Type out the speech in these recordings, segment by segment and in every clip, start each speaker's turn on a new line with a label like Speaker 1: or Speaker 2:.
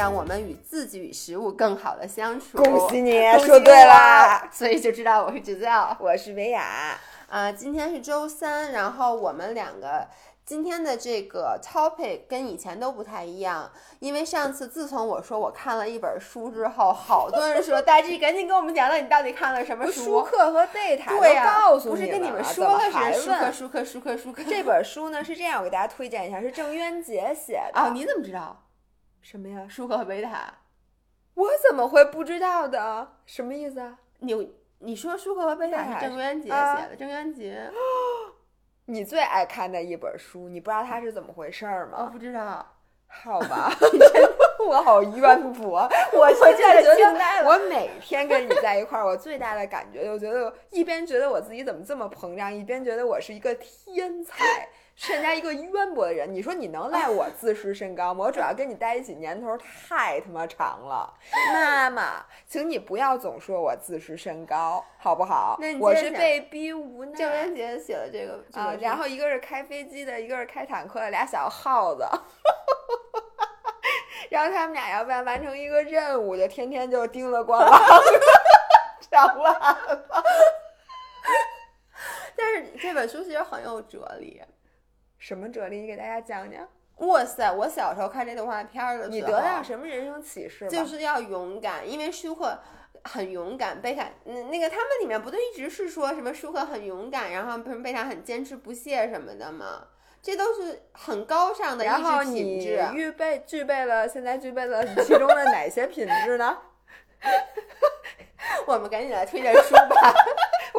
Speaker 1: 让我们与自己与食物更好的相处。
Speaker 2: 恭喜你
Speaker 1: 喜
Speaker 2: 说对啦！
Speaker 1: 所以就知道我是橘子药。
Speaker 2: 我是维雅，
Speaker 1: 啊，今天是周三，然后我们两个今天的这个 topic 跟以前都不太一样，因为上次自从我说我看了一本书之后，好多人说大 G 赶紧给我们讲讲你到底看了什么书舒。
Speaker 2: 克和贝塔都
Speaker 1: 对呀、
Speaker 2: 告诉
Speaker 1: 不是跟你
Speaker 2: 了
Speaker 1: 们说了
Speaker 2: 还
Speaker 1: 是舒克舒克舒克舒克
Speaker 2: 这本书呢是这样，我给大家推荐一下，是郑渊洁写的。
Speaker 1: 哦，你怎么知道
Speaker 2: 什么呀？
Speaker 1: 舒克和贝塔？
Speaker 2: 我怎么会不知道的？什么意思啊？
Speaker 1: 你你说舒克和贝塔是郑渊洁
Speaker 2: 啊
Speaker 1: 写的，郑渊洁
Speaker 2: 你最爱看的一本书，你不知道它是怎么回事儿
Speaker 1: 我
Speaker 2: 吗？
Speaker 1: 不知道。
Speaker 2: 好吧，我好冤枉，我
Speaker 1: 我
Speaker 2: 现在
Speaker 1: 觉得
Speaker 2: 我每天跟你在一块儿，我最大的感觉就觉得，一边觉得我自己怎么这么膨胀，一边觉得我是一个天才，是人家一个渊博的人。你说你能赖我自视甚高吗？我主要跟你在一起年头太他妈长了。妈妈，请你不要总说我自视甚高，好不好
Speaker 1: 那你？
Speaker 2: 是被逼无奈。
Speaker 1: 郑渊洁写的这个这
Speaker 2: 啊
Speaker 1: 个，
Speaker 2: 然后一个是开飞机的，一个是开坦克的，俩小耗子。然后他们俩要不然完成一个任务，就天天就叮了咣啷 上了。
Speaker 1: 但是这本书其实很有哲理。
Speaker 2: 什么哲理？你给大家讲讲。
Speaker 1: 哇塞！我小时候看这动画片儿的时候，
Speaker 2: 你得到什么人生启示吗？
Speaker 1: 就是要勇敢，因为舒克很勇敢，贝塔嗯那个他们里面不都一直是说什么舒克很勇敢，然后什么贝塔很坚持不懈什么的吗？这都是很高尚的
Speaker 2: 然后
Speaker 1: 品
Speaker 2: 你
Speaker 1: 质。
Speaker 2: 预备具备了，现在具备了其中的哪些品质呢？
Speaker 1: 我们赶紧来推荐书吧，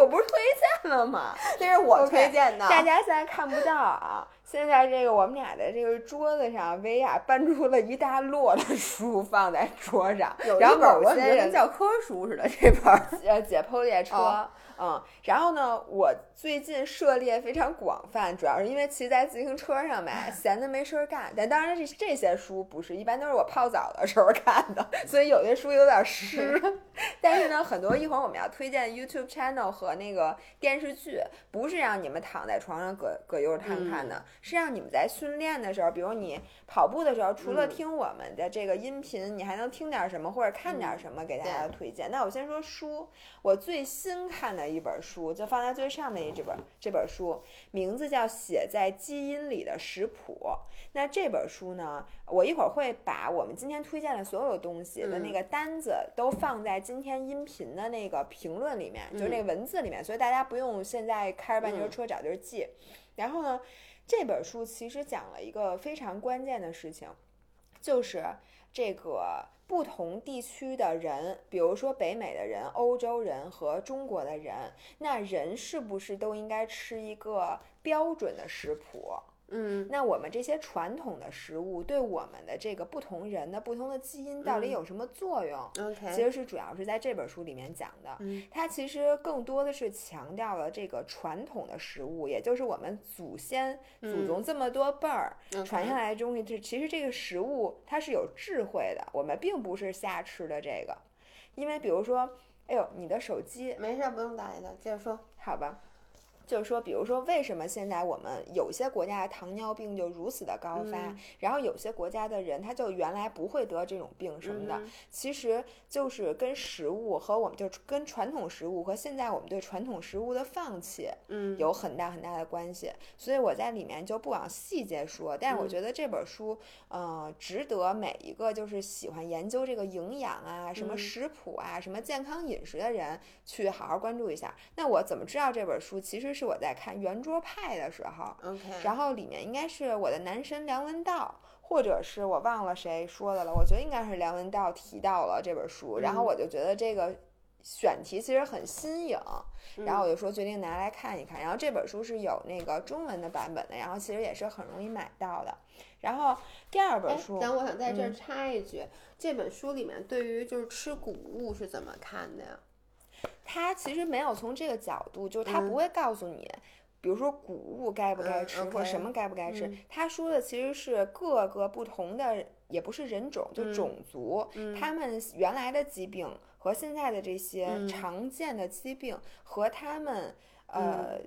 Speaker 2: 我不是推荐了吗？
Speaker 1: 那是我推荐的。
Speaker 2: 大家现在看不到啊，现在这个我们俩的这个桌子上，薇娅搬出了一大摞的书放在桌上，
Speaker 1: 有
Speaker 2: 然后
Speaker 1: 我觉得
Speaker 2: 某些人
Speaker 1: 跟教科书似的，这本儿
Speaker 2: 呃解剖列车。
Speaker 1: 哦
Speaker 2: 嗯，然后呢，我最近涉猎非常广泛，主要是因为骑在自行车上呗，闲的没事儿干。但当然这这些书不是，一般都是我泡澡的时候看的，所以有些书有点湿。但是呢，很多一会儿我们要推荐 YouTube channel 和那个电视剧，不是让你们躺在床上葛葛优瘫看的，是让你们在训练的时候，比如你跑步的时候，除了
Speaker 1: 嗯。
Speaker 2: 听我们的这个音频，你还能听点什么或者看点什么给大家推荐。那我先说书，我最新看的一本书，就放在最上面这本这本书，名字叫《写在基因里的食谱》。那这本书呢，我一会儿会把我们今天推荐的所有东西的那个单子都放在今天音频的那个评论里面，就是那个文字里面，所以大家不用现在开着半截车找地儿记。然后呢，这本书其实讲了一个非常关键的事情，就是这个不同地区的人，比如说北美的人、欧洲人和中国的人，那人是不是都应该吃一个标准的食谱？
Speaker 1: 嗯
Speaker 2: 那我们这些传统的食物对我们的这个不同人的不同的基因到底
Speaker 1: 嗯
Speaker 2: 有什么作用
Speaker 1: ？，OK，
Speaker 2: 其实是主要是在这本书里面讲的。
Speaker 1: 嗯
Speaker 2: 它其实更多的是强调了这个传统的食物，也就是我们祖先、祖宗这么多辈儿、
Speaker 1: 嗯
Speaker 2: 传下来的东西。这其实这个食物它是有智慧的，我们并不是瞎吃的这个。因为比如说，哎呦，你的手机
Speaker 1: 没事儿，不用打铃的，接着说。
Speaker 2: 好吧，就是说，比如说，为什么现在我们有些国家的糖尿病就如此的高发，
Speaker 1: 嗯
Speaker 2: 然后有些国家的人他就原来不会得这种病什么的，
Speaker 1: 嗯
Speaker 2: 其实就是跟食物和我们就跟传统食物和现在我们对传统食物的放弃
Speaker 1: 嗯，
Speaker 2: 有很大很大的关系。所以我在里面就不往细节说，但是我
Speaker 1: 嗯
Speaker 2: 觉得这本书，呃，值得每一个就是喜欢研究这个营养啊、什么
Speaker 1: 嗯
Speaker 2: 食谱啊、什么健康饮食的人去好好关注一下。那我怎么知道这本书？其实是我在看圆桌派的时候
Speaker 1: ，OK，
Speaker 2: 然后里面应该是我的男神梁文道，或者是我忘了谁说的了，我觉得应该是梁文道提到了这本书，然后
Speaker 1: 嗯
Speaker 2: 我就觉得这个选题其实很新颖，然后我
Speaker 1: 嗯
Speaker 2: 就说决定拿来看一看。然后这本书是有那个中文的版本的，然后其实也是很容易买到的。然后第二本
Speaker 1: 哎
Speaker 2: 书，
Speaker 1: 等我想在这儿
Speaker 2: 嗯
Speaker 1: 插一句，这本书里面对于就是吃谷物是怎么看的呀？
Speaker 2: 它其实没有从这个角度，就是它
Speaker 1: 嗯。
Speaker 2: 不会告诉你。比如说谷物该不该
Speaker 1: 嗯
Speaker 2: 吃，或者什么该不该吃
Speaker 1: 嗯，
Speaker 2: 他说的其实是各个不同的，也不是人种，就
Speaker 1: 嗯
Speaker 2: 种族，
Speaker 1: 嗯。
Speaker 2: 他们原来的疾病和现在的这些
Speaker 1: 嗯。
Speaker 2: 常见的疾病和他们呃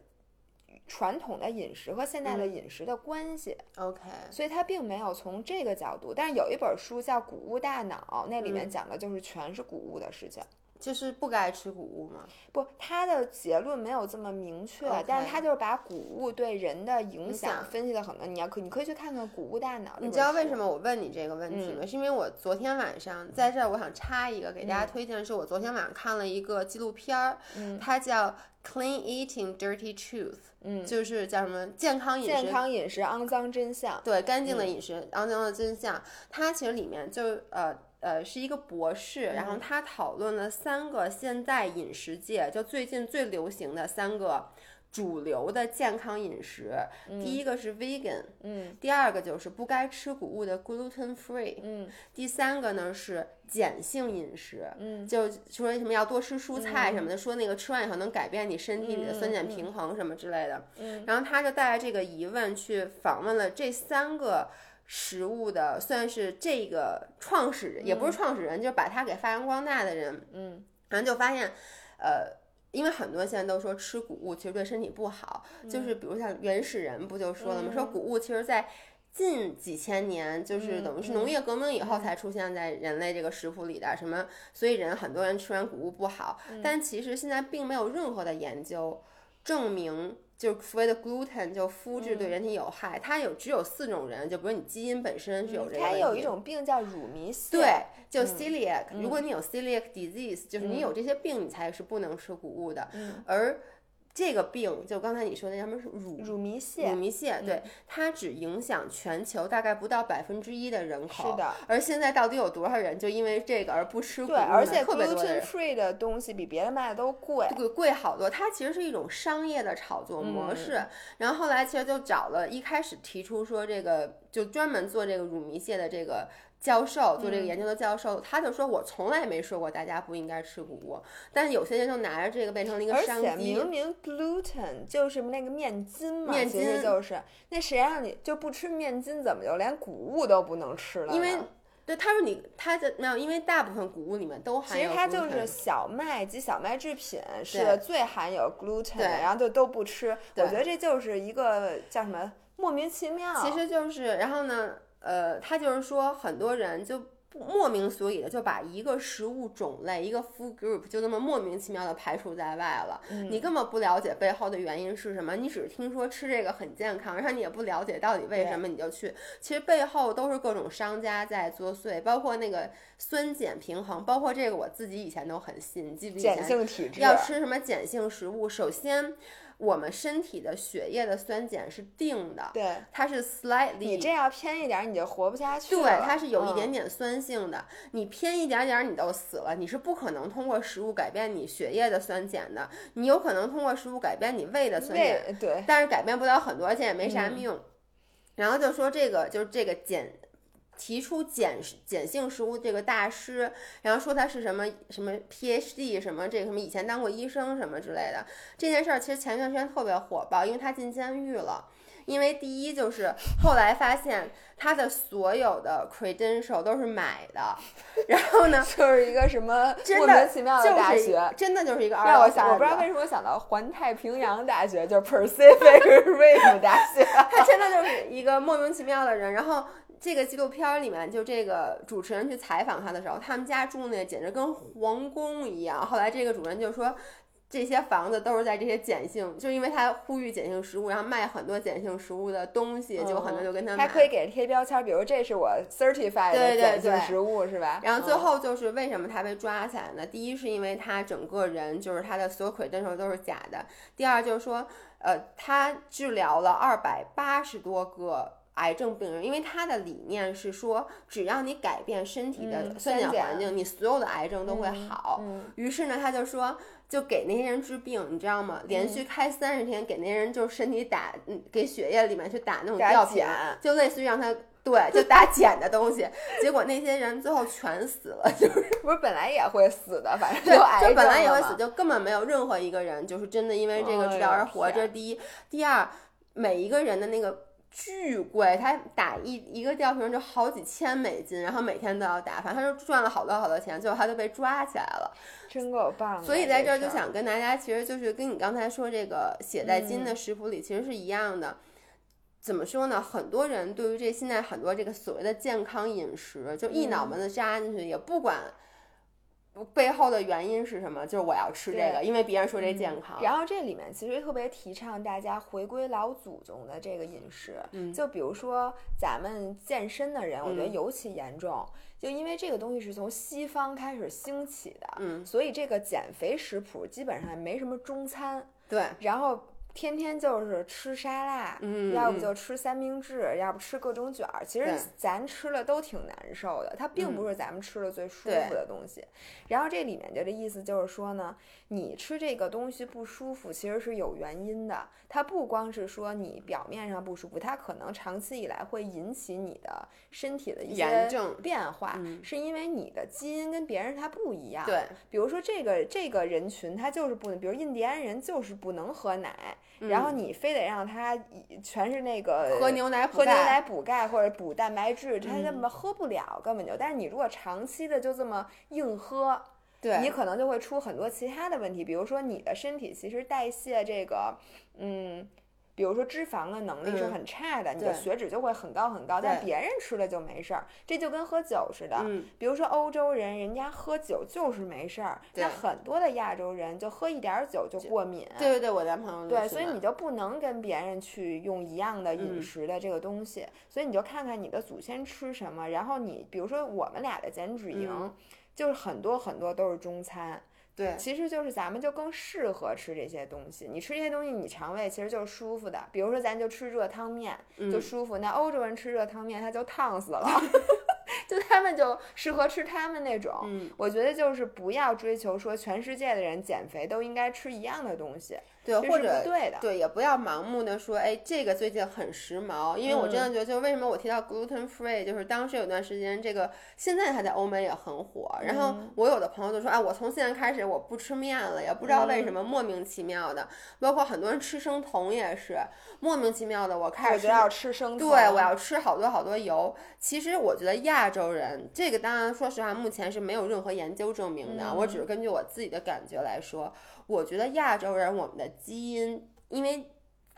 Speaker 2: 传统的饮食和现在的饮食的关系
Speaker 1: ，OK，
Speaker 2: 所以他并没有从这个角度。但是有一本书叫《谷物大脑》，那里面
Speaker 1: 嗯。
Speaker 2: 讲的就是全是谷物的事情。
Speaker 1: 就是不该吃谷物吗。
Speaker 2: 不，他的结论没有这么明确但是他就是把谷物对人的影
Speaker 1: 影
Speaker 2: 响
Speaker 1: 响
Speaker 2: 分析的很多。你要可你可以去看看《谷物大脑》。
Speaker 1: 你知道为什？么我问你这个问题吗？
Speaker 2: 嗯
Speaker 1: 是因为我昨天晚上在这儿，我想插一个给大家
Speaker 2: 嗯
Speaker 1: 推荐的是，我昨天晚上看了一个纪录片儿，
Speaker 2: 嗯
Speaker 1: 它叫《Clean Eating Dirty Truth》，
Speaker 2: 嗯，
Speaker 1: 就是叫什么健康饮食
Speaker 2: 健康饮食肮脏真相。
Speaker 1: 对，干净的
Speaker 2: 嗯
Speaker 1: 饮食，肮脏的真相。它其实里面就呃呃是一个博士，然
Speaker 2: 嗯
Speaker 1: 后他讨论了三个现在饮食界就最近最流行的三个主流的健康饮食。第一个是 vegan，
Speaker 2: 嗯
Speaker 1: 第二个就是不该吃谷物的 gluten free，
Speaker 2: 嗯
Speaker 1: 第三个呢是碱性饮食。
Speaker 2: 嗯
Speaker 1: 就说什么要多吃蔬菜什么的，说那个吃完以后能改变你身体里的酸碱平衡什么之类的。
Speaker 2: 嗯
Speaker 1: 然后他就带着这个疑问去访问了这三个食物的，算是这个创始人，也不是创始人，就是把它给发扬光大的人。
Speaker 2: 嗯
Speaker 1: 然后就发现，呃。因为很多现在都说吃谷物其实对身体不好，就是比如像原始人不就说了吗？说谷物其实在近几千年，就是等于是农业革命以后才出现在人类这个食谱里的什么，所以人很多人吃完谷物不好，但其实现在并没有任何的研究证明。就是所谓的 gluten 就麸质对人体有害，它有只有四种人，就比如你基因本身是有这个
Speaker 2: 它有一种病叫乳糜泻。
Speaker 1: 对，就 celiac，、如果你有 celiac disease，就是你有
Speaker 2: 嗯
Speaker 1: 这些病，你才是不能吃谷物的。
Speaker 2: 嗯
Speaker 1: 而这个病，就刚才你说的，什么是乳
Speaker 2: 乳糜泻乳。
Speaker 1: 糜泻，对，它只影响全球大概不到百分之一的人口。
Speaker 2: 是的。
Speaker 1: 而现在到底有多少人就因为这个而不吃谷物
Speaker 2: 对，
Speaker 1: 呢？
Speaker 2: 而且
Speaker 1: 特别多的
Speaker 2: gluten
Speaker 1: 人。
Speaker 2: free 的东西比别的卖的都贵。
Speaker 1: 贵贵好多，它其实是一种商业的炒作模式。然后后来其实就找了，一开始提出说这个就专门做这个乳糜泻的这个教授，做这个研究的教授，他就说我从来没说过大家不应该吃谷物，但是有些人就拿着这个变成了一个商机
Speaker 2: 且明。明 gluten 就是那个面筋嘛，
Speaker 1: 面
Speaker 2: 其实
Speaker 1: 筋
Speaker 2: 就是那谁让你就不吃面筋，怎么就连谷物都不能吃了？
Speaker 1: 因为对他说你他的没有，因为大部分谷物里面都含有
Speaker 2: 其实它就是小麦及小麦制品是最含有 gluten 的，然后就都不吃。我觉得这就是一个叫什么莫名其妙。
Speaker 1: 其实就是，然后呢，呃，他就是说，很多人就不莫名所以的就把一个食物种类、一个 food group 就这么莫名其妙的排除在外了。
Speaker 2: 嗯
Speaker 1: 你根本不了解背后的原因是什么，你只是听说吃这个很健康，然后你也不了解到底为什么你就去。其实背后都是各种商家在作祟，包括那个酸碱平衡，包括这个我自己以前都很信，你记不记得以
Speaker 2: 碱
Speaker 1: 前
Speaker 2: 性体质
Speaker 1: 要吃什么碱性食物？首先，我们身体的血液的酸碱是定的，
Speaker 2: 对
Speaker 1: 它是 slightly
Speaker 2: 你这要偏一点儿，你就活不下去了。
Speaker 1: 对，它是有一点
Speaker 2: 嗯
Speaker 1: 点酸性的。你偏一点点儿，你都死了。你是不可能通过食物改变你血液的酸碱的。你有可能通过食物改变你胃的酸碱，
Speaker 2: 对
Speaker 1: 但是改变不了很多，而且也没
Speaker 2: 嗯
Speaker 1: 啥用。然后就说这个就是这个碱。提出碱碱性食物这个大师，然后说他是什么什么 PhD 什么这个什么以前当过医生什么之类的。这件事儿其实前段时间特别火爆，因为他进监狱了。因为第一就是后来发现他的所有的 credential 都是买的，然后呢，
Speaker 2: 就是一个什么 莫名其妙的大
Speaker 1: 就是
Speaker 2: 学。
Speaker 1: 真的就是一个二
Speaker 2: 让我想，
Speaker 1: 幺
Speaker 2: 我不知道为什么我想到环太平洋大学，就是 Pacific Rim 大学。
Speaker 1: 他真的就是一个莫名其妙的人。然后这个纪录片里面，就这个主持人去采访他的时候，他们家住那简直跟皇宫一样。后来这个主人就说。这些房子都是在这些碱性，就因为他呼吁碱性食物，然后卖很多碱性食物的东西，就很多就跟他买。
Speaker 2: 还可以给贴标签，比如这是我 certified 的碱性
Speaker 1: 对
Speaker 2: 食物，是吧？
Speaker 1: 然后最
Speaker 2: 嗯
Speaker 1: 后就是为什么他被抓起来呢？第一是因为他整个人就是他的所有 credential 都是假的，第二就是说，呃，他治疗了二百八十多个。癌症病人，因为他的理念是说，只要你改变身体的
Speaker 2: 嗯
Speaker 1: 酸碱环境，你所有的癌症都会好。
Speaker 2: 嗯
Speaker 1: 于是呢，他就说，就给那些人治病，你知道吗？连
Speaker 2: 嗯
Speaker 1: 续开三十天，给那些人就是身体打，嗯，给血液里面去打那种
Speaker 2: 打
Speaker 1: 吊瓶
Speaker 2: 碱，
Speaker 1: 就类似于让他对，就打碱的东西。结果那些人最后全死了，就是
Speaker 2: 不是本来也会死的，反正
Speaker 1: 对，
Speaker 2: 癌症
Speaker 1: 就本来也会死，就根本没有任何一个人就是真的因为这个治疗而活。
Speaker 2: 哎呦
Speaker 1: 这是第一，第二，每一个人的那个。巨贵，他打一一个吊瓶就好几千美金，然后每天都要打，反正他就赚了好多好多钱，最后他就被抓起来了。
Speaker 2: 真够棒的！
Speaker 1: 所以在这儿就想跟大家，其实就是跟你刚才说这个写在金
Speaker 2: 嗯
Speaker 1: 的食谱里其实是一样的。怎么说呢？很多人对于这现在很多这个所谓的健康饮食，就一
Speaker 2: 嗯
Speaker 1: 脑门子扎进去，也不管背后的原因是什么，就是我要吃这个，因为别人说这健康。
Speaker 2: 然后这里面其实特别提倡大家回归老祖宗的这个饮食，
Speaker 1: 嗯。
Speaker 2: 就比如说咱们健身的人，我觉得
Speaker 1: 嗯。
Speaker 2: 尤其严重，就因为这个东西是从西方开始兴起的，
Speaker 1: 嗯，
Speaker 2: 所以这个减肥食谱基本上没什么中餐，
Speaker 1: 对，
Speaker 2: 然后。天天就是吃沙拉，
Speaker 1: 嗯
Speaker 2: 要不
Speaker 1: 嗯
Speaker 2: 就吃三明治，要不吃各种卷儿。其实咱吃了都挺难受的，它并不是咱们吃的最舒服的东西。然后这里面就这意思就是说呢，你吃这个东西不舒服，其实是有原因的。它不光是说你表面上不舒服，它可能长期以来会引起你的身体的一些变化，
Speaker 1: 嗯
Speaker 2: 是因为你的基因跟别人它不一样。
Speaker 1: 对，
Speaker 2: 比如说这个这个人群，他就是不能，比如印第安人就是不能喝奶，然后你非得让他以全是那个
Speaker 1: 嗯喝牛奶补
Speaker 2: 喝牛
Speaker 1: 钙
Speaker 2: 奶补钙或者补蛋白质，他
Speaker 1: 嗯
Speaker 2: 根本喝不了，根本就。但是你如果长期的就这么硬喝，
Speaker 1: 对，
Speaker 2: 你可能就会出很多其他的问题，比如说你的身体其实代谢这个，嗯。比如说脂肪的能力是
Speaker 1: 嗯
Speaker 2: 很差的，你的血脂就会很高很高，但别人吃了就没事儿，这就跟喝酒似的。
Speaker 1: 嗯，
Speaker 2: 比如说欧洲人，人家喝酒就是没事儿，
Speaker 1: 对
Speaker 2: 那很多的亚洲人就喝一点儿酒就过敏。
Speaker 1: 对对对，我男朋友
Speaker 2: 对，所以你就不能跟别人去用一样的饮
Speaker 1: 嗯
Speaker 2: 食的这个东西，所以你就看看你的祖先吃什么，然后你比如说我们俩的减脂营，
Speaker 1: 嗯
Speaker 2: 就是很多很多都是中餐，
Speaker 1: 对
Speaker 2: 其实就是咱们就更适合吃这些东西。你吃这些东西，你肠胃其实就是舒服的。比如说咱就吃热汤面就
Speaker 1: 嗯
Speaker 2: 舒服，那欧洲人吃热汤面他就烫死了 就他们就适合吃他们那种。
Speaker 1: 嗯，
Speaker 2: 我觉得就是不要追求说全世界的人减肥都应该吃一样的东西，
Speaker 1: 对，或者
Speaker 2: 对的。
Speaker 1: 对，也不要盲目的说，哎，这个最近很时髦，因为我真
Speaker 2: 嗯
Speaker 1: 的觉得，就是为什么我提到 gluten free，就是当时有段时间，这个现在它在欧美也很火。然后
Speaker 2: 嗯
Speaker 1: 我有的朋友就说，啊，我从现在开始我不吃面了，也不知道为什么，
Speaker 2: 嗯
Speaker 1: 莫名其妙的，包括很多人吃生酮也是莫名其妙的，我开始
Speaker 2: 要吃生
Speaker 1: 对，我要吃好多好多油。其实我觉得亚洲人这个，当然说实话，目前是没有任何研究证明的。我只是根据我自己的感觉来说，我觉得亚洲人我们的基因，因为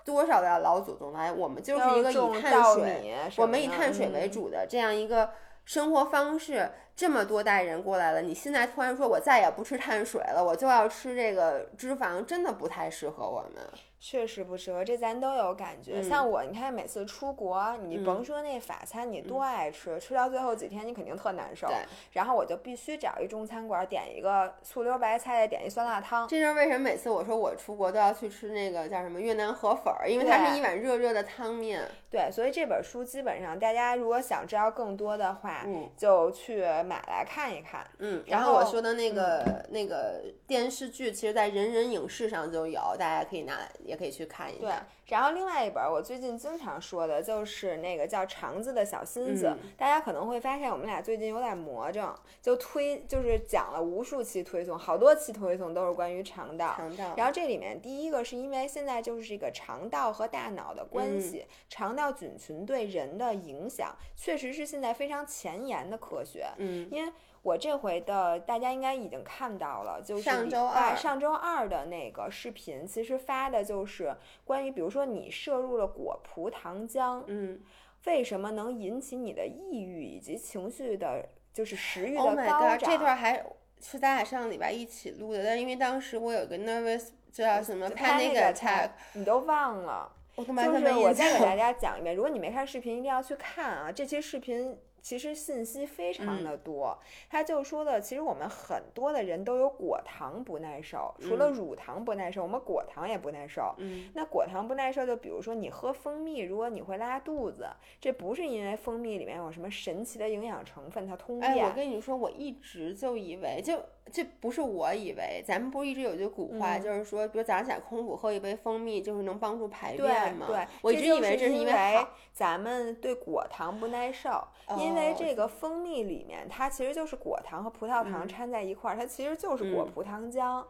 Speaker 1: 多少的老祖宗来，我们就是一个以碳水，我们以碳水为
Speaker 2: 嗯
Speaker 1: 主的这样一个生活方式。这么多代人过来了，你现在突然说我再也不吃碳水了，我就要吃这个脂肪，真的不太适合我们。
Speaker 2: 确实不适合，这咱都有感觉。
Speaker 1: 嗯
Speaker 2: 像我，你看每次出国，你
Speaker 1: 嗯
Speaker 2: 甭说那法餐，你多爱吃，吃到最后几天你肯定特难受
Speaker 1: 对。
Speaker 2: 然后我就必须找一中餐馆，点一个醋溜白菜，再点一酸辣汤。
Speaker 1: 这就是为什么每次我说我出国都要去吃那个叫什么越南河粉儿，因为它是一碗热热的汤面。
Speaker 2: 对，所以这本书基本上大家如果想知道更多的话，
Speaker 1: 嗯
Speaker 2: 就去买来看一看。
Speaker 1: 嗯，
Speaker 2: 然
Speaker 1: 然后我说的那个、那个电视剧，其实在人人影视上就有，大家可以拿来也可以去看一
Speaker 2: 对
Speaker 1: 下。，
Speaker 2: 然后另外一本我最近经常说的就是那个叫《肠子的小心思》
Speaker 1: 嗯
Speaker 2: 大家可能会发现我们俩最近有点魔怔，就推就是讲了无数期推送，好多期推送都是关于肠道。
Speaker 1: 肠道，
Speaker 2: 然后这里面第一个是因为现在就是这个肠道和大脑的关
Speaker 1: 嗯
Speaker 2: 系，肠道菌群对人的影响，确实是现在非常前沿的科学。
Speaker 1: 嗯
Speaker 2: 因为我这回的大家应该已经看到了，就是
Speaker 1: 上周二
Speaker 2: 拜上周二的那个视频，其实发的就是关于，比如说你摄入了果葡糖浆，
Speaker 1: 嗯
Speaker 2: 为什么能引起你的抑郁以及情绪的，就是食欲的
Speaker 1: ，Oh my
Speaker 2: 高
Speaker 1: god，
Speaker 2: 涨。
Speaker 1: 这段还是咱俩上礼拜一起录的，但因为当时我有个 nervous 这叫什么
Speaker 2: panic
Speaker 1: panic attack，
Speaker 2: 你都忘了。就是我再给大。家讲一遍，如果你没看视频，一定要去看啊！这期视频其实信息非常
Speaker 1: 嗯
Speaker 2: 的多，他就说的，其实我们很多的人都有果糖不耐受，除了
Speaker 1: 嗯
Speaker 2: 乳糖不耐受，我们果糖也不耐受。
Speaker 1: 嗯
Speaker 2: 那果糖不耐受，就比如说你喝蜂蜜，如果你会拉肚子，这不是因为蜂蜜里面有什么神奇的营养成分，它通
Speaker 1: 哎，
Speaker 2: 便。
Speaker 1: 我跟你说，我一直就以为，就这不是我以为，咱们不是一直有句古话，
Speaker 2: 嗯
Speaker 1: 就是说，比如早上起来空腹喝一杯蜂蜜，就是能帮助排便吗？
Speaker 2: 对，
Speaker 1: 我一直以为
Speaker 2: 这是
Speaker 1: 因为。
Speaker 2: 咱们对果糖不耐受，因为
Speaker 1: 哦
Speaker 2: 这个蜂蜜里面它其实就是果糖和葡萄糖
Speaker 1: 嗯
Speaker 2: 掺在一块儿，它其实就是果
Speaker 1: 嗯
Speaker 2: 葡糖浆。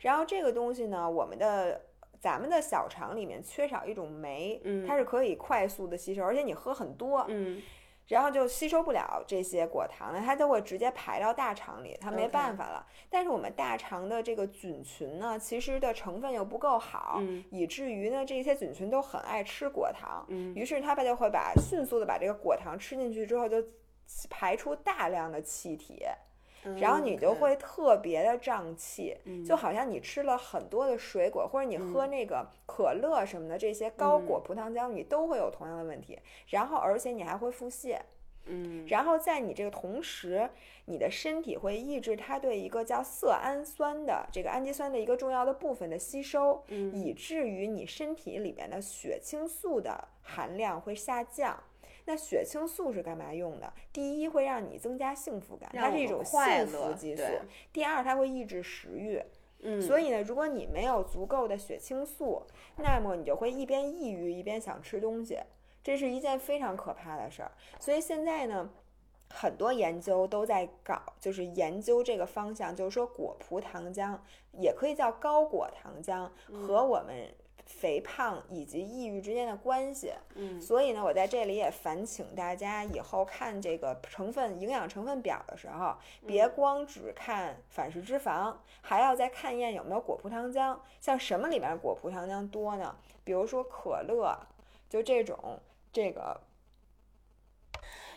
Speaker 2: 然后这个东西呢，我们的咱们的小肠里面缺少一种酶，
Speaker 1: 嗯
Speaker 2: 它是可以快速的吸收，而且你喝很多，
Speaker 1: 嗯
Speaker 2: 然后就吸收不了这些果糖了，它就会直接排到大肠里，它没办法了。但是我们大肠的这个菌群呢，其实的成分又不够好，
Speaker 1: 嗯
Speaker 2: 以至于呢这些菌群都很爱吃果糖，
Speaker 1: 嗯
Speaker 2: 于是它们就会把迅速的把这个果糖吃进去之后，就排出大量的气体。
Speaker 1: 嗯，
Speaker 2: 然后你就会特别的胀气，
Speaker 1: 嗯
Speaker 2: 就好像你吃了很多的水果，或者你喝那个可乐什么的，这些高果葡糖浆，你都会有同样的问题。然后，而且你还会腹泻。
Speaker 1: 嗯
Speaker 2: 然后在你这个同时，你的身体会抑制它对一个叫色氨酸的这个氨基酸的一个重要的部分的吸收，
Speaker 1: 嗯
Speaker 2: 以至于你身体里面的血清素的含量会下降。那血清素是干嘛用的？第一，会让你增加幸福感，它是一种幸福激素；第二，它会抑制食欲。
Speaker 1: 嗯，
Speaker 2: 所以呢，如果你没有足够的血清素，那么你就会一边抑郁一边想吃东西，这是一件非常可怕的事儿。所以现在呢，很多研究都在搞，就是研究这个方向，就是说果葡糖浆也可以叫高果糖浆和我们肥胖以及抑郁之间的关系。
Speaker 1: 嗯
Speaker 2: 所以呢，我在这里也烦请大家以后看这个成分营养成分表的时候，别光只看反式脂肪，还要再看一眼有没有果葡糖浆。像什么里面果葡糖浆多呢？比如说可乐，就这种这个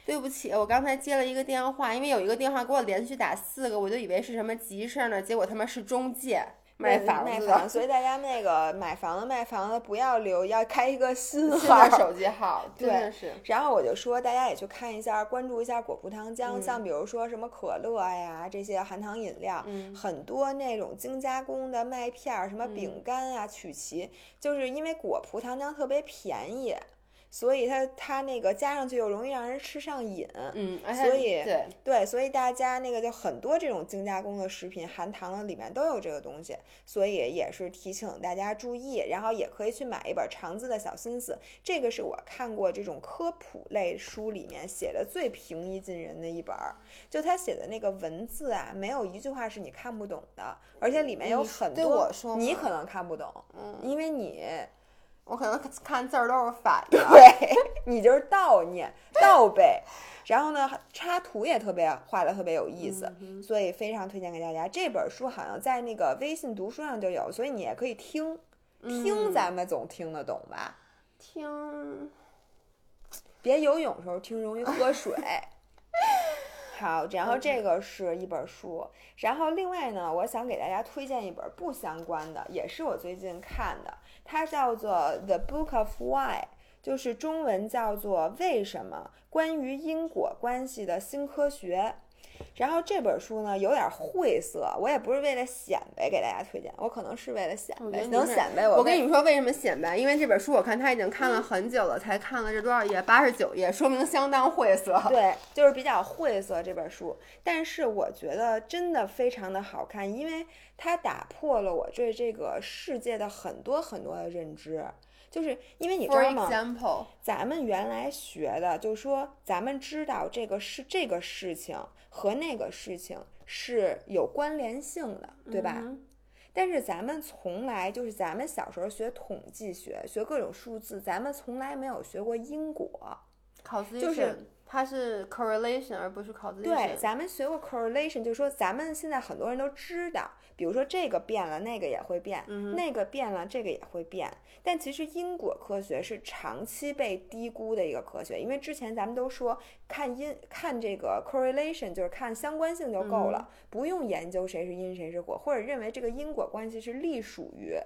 Speaker 1: 对不起，我刚才接了一个电话，因为有一个电话给我连续打四个，我就以为是什么急事儿呢，结果他妈是中介卖房子，
Speaker 2: 卖房，所以大家那个买房子卖房子不要留，要开一个新
Speaker 1: 新
Speaker 2: 号
Speaker 1: 的。手机号，真
Speaker 2: 对
Speaker 1: 的是，
Speaker 2: 然后我就说，大家也去看一下，关注一下果葡糖浆，
Speaker 1: 嗯
Speaker 2: 像比如说什么可乐呀这些含糖饮料，
Speaker 1: 嗯
Speaker 2: 很多那种精加工的麦片儿，什么饼干啊、曲奇，就是因为果葡糖浆特别便宜，所以它它那个加上去又容易让人吃上瘾。
Speaker 1: 嗯，
Speaker 2: 所以
Speaker 1: 对，
Speaker 2: 对，所以大家那个就很多这种精加工的食品含糖的里面都有这个东西，所以也是提醒大家注意，然后也可以去买一本《肠子的小心思》，这个是我看过这种科普类书里面写的最平易近人的一本儿，就他写的那个文字啊，没有一句话是你看不懂的，而且里面有很多你可能看不懂，
Speaker 1: 嗯，
Speaker 2: 因为你
Speaker 1: 我可能看字儿都是反的，
Speaker 2: 对 你就是倒念倒背，然后呢，插图也特别画的特别有意思，
Speaker 1: 嗯
Speaker 2: 所以非常推荐给大家。这本书好像在那个微信读书上就有，所以你也可以听，听
Speaker 1: 嗯
Speaker 2: 咱们总听得懂吧？
Speaker 1: 听，
Speaker 2: 别游泳的时候听，容易喝水。好，然后这个是一本书，然后另外呢，我想给大家推荐一本不相关的，也是我最近看的，它叫做《The Book of Why》，就是中文叫做《为什么：关于因果关系的新科学》。然后这本书呢有点晦涩，我也不是为了显摆给大家推荐，我可能是为了显摆，能显摆我
Speaker 1: 我跟你们说为什么显摆，因为这本书我看他已经看了很久了，才看了这多少页？八十九页，说明相当晦涩。
Speaker 2: 对，就是比较晦涩这本书，但是我觉得真的非常的好看，因为它打破了我对这个世界的很多很多的认知。就是因为你知道吗
Speaker 1: ？example，
Speaker 2: 咱们原来学的，就是说咱们知道这个是这个事情和那个事情是有关联性的，对吧？
Speaker 1: 嗯
Speaker 2: 但是咱们从来就是咱们小时候学统计学，学各种数字，咱们从来没有学过因果。
Speaker 1: causation，
Speaker 2: 就是
Speaker 1: 它是 correlation 而不是 causation。
Speaker 2: 对，咱们学过 correlation，就是说咱们现在很多人都知道，比如说这个变了，那个也会变，
Speaker 1: 嗯
Speaker 2: 那个变了，这个也会变。但其实因果科学是长期被低估的一个科学，因为之前咱们都说看因看这个 correlation 就是看相关性就够了，不用研究谁是因谁是果，或者认为这个因果关系是隶属于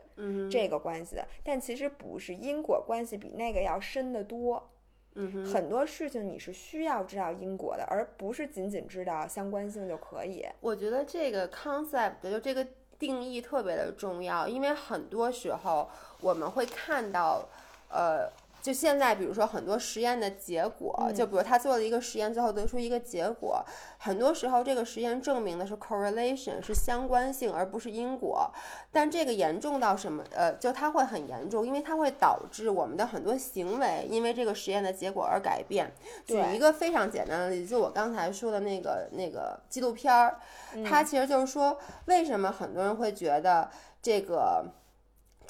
Speaker 2: 这个关系的。但其实不是，因果关系比那个要深得多。
Speaker 1: 嗯，
Speaker 2: 很多事情你是需要知道因果的，而不是仅仅知道相关性就可以。
Speaker 1: 我觉得这个 concept 就这个定义特别的重要，因为很多时候我们会看到，呃。就现在，比如说很多实验的结果，
Speaker 2: 嗯
Speaker 1: 就比如他做了一个实验，最后得出一个结果，很多时候这个实验证明的是 correlation，是相关性，而不是因果。但这个严重到什么？呃，就它会很严重，因为它会导致我们的很多行为因为这个实验的结果而改变。举一个非常简单的例子，就我刚才说的那个那个纪录片儿，它其实就是说，为什么很多人会觉得这个。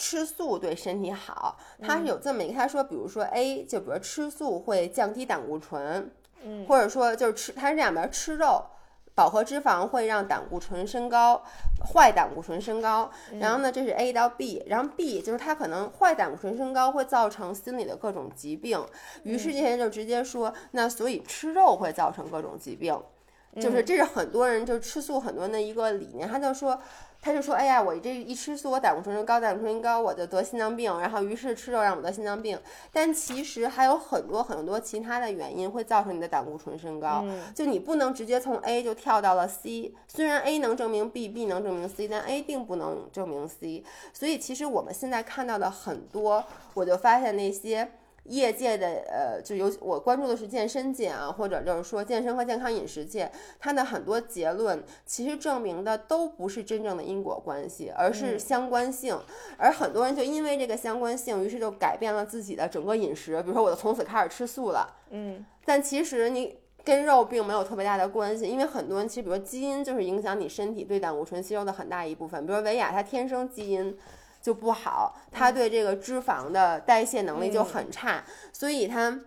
Speaker 1: 吃素对身体好，它是有这么一个，他说，比如说 A，就比如吃素会降低胆固醇，
Speaker 2: 嗯，
Speaker 1: 或者说就是吃，它是这样，比如吃肉。饱和脂肪会让胆固醇升高，坏胆固醇升高。然后呢，这是 A 到 B，然后 B 就是它可能坏胆固醇升高会造成心理的各种疾病。于是这些人就直接说，那所以吃肉会造成各种疾病，就是这是很多人就吃素很多人的一个理念。他就说。他就说：“哎呀，我这一吃素，我胆固醇高，胆固醇高，我就得心脏病。然后于是吃肉让我得心脏病。但其实还有很多很多其他的原因会造成你的胆固醇升高。就你不能直接从 A 就跳到了 C。虽然 A 能证明 B，B 能证明 C，但 A 并不能证明 C。所以其实我们现在看到的很多，我就发现那些。”业界的呃，就有我关注的是健身界啊，或者就是说健身和健康饮食界，它的很多结论其实证明的都不是真正的因果关系，而是相关性。而很多人就因为这个相关性，于是就改变了自己的整个饮食，比如说我就从此开始吃素了。
Speaker 2: 嗯，
Speaker 1: 但其实你跟肉并没有特别大的关系，因为很多人其实比如说基因就是影响你身体对胆固醇吸收的很大一部分，比如维亚她天生基因。就不好，他对这个脂肪的代谢能力就很差，所以他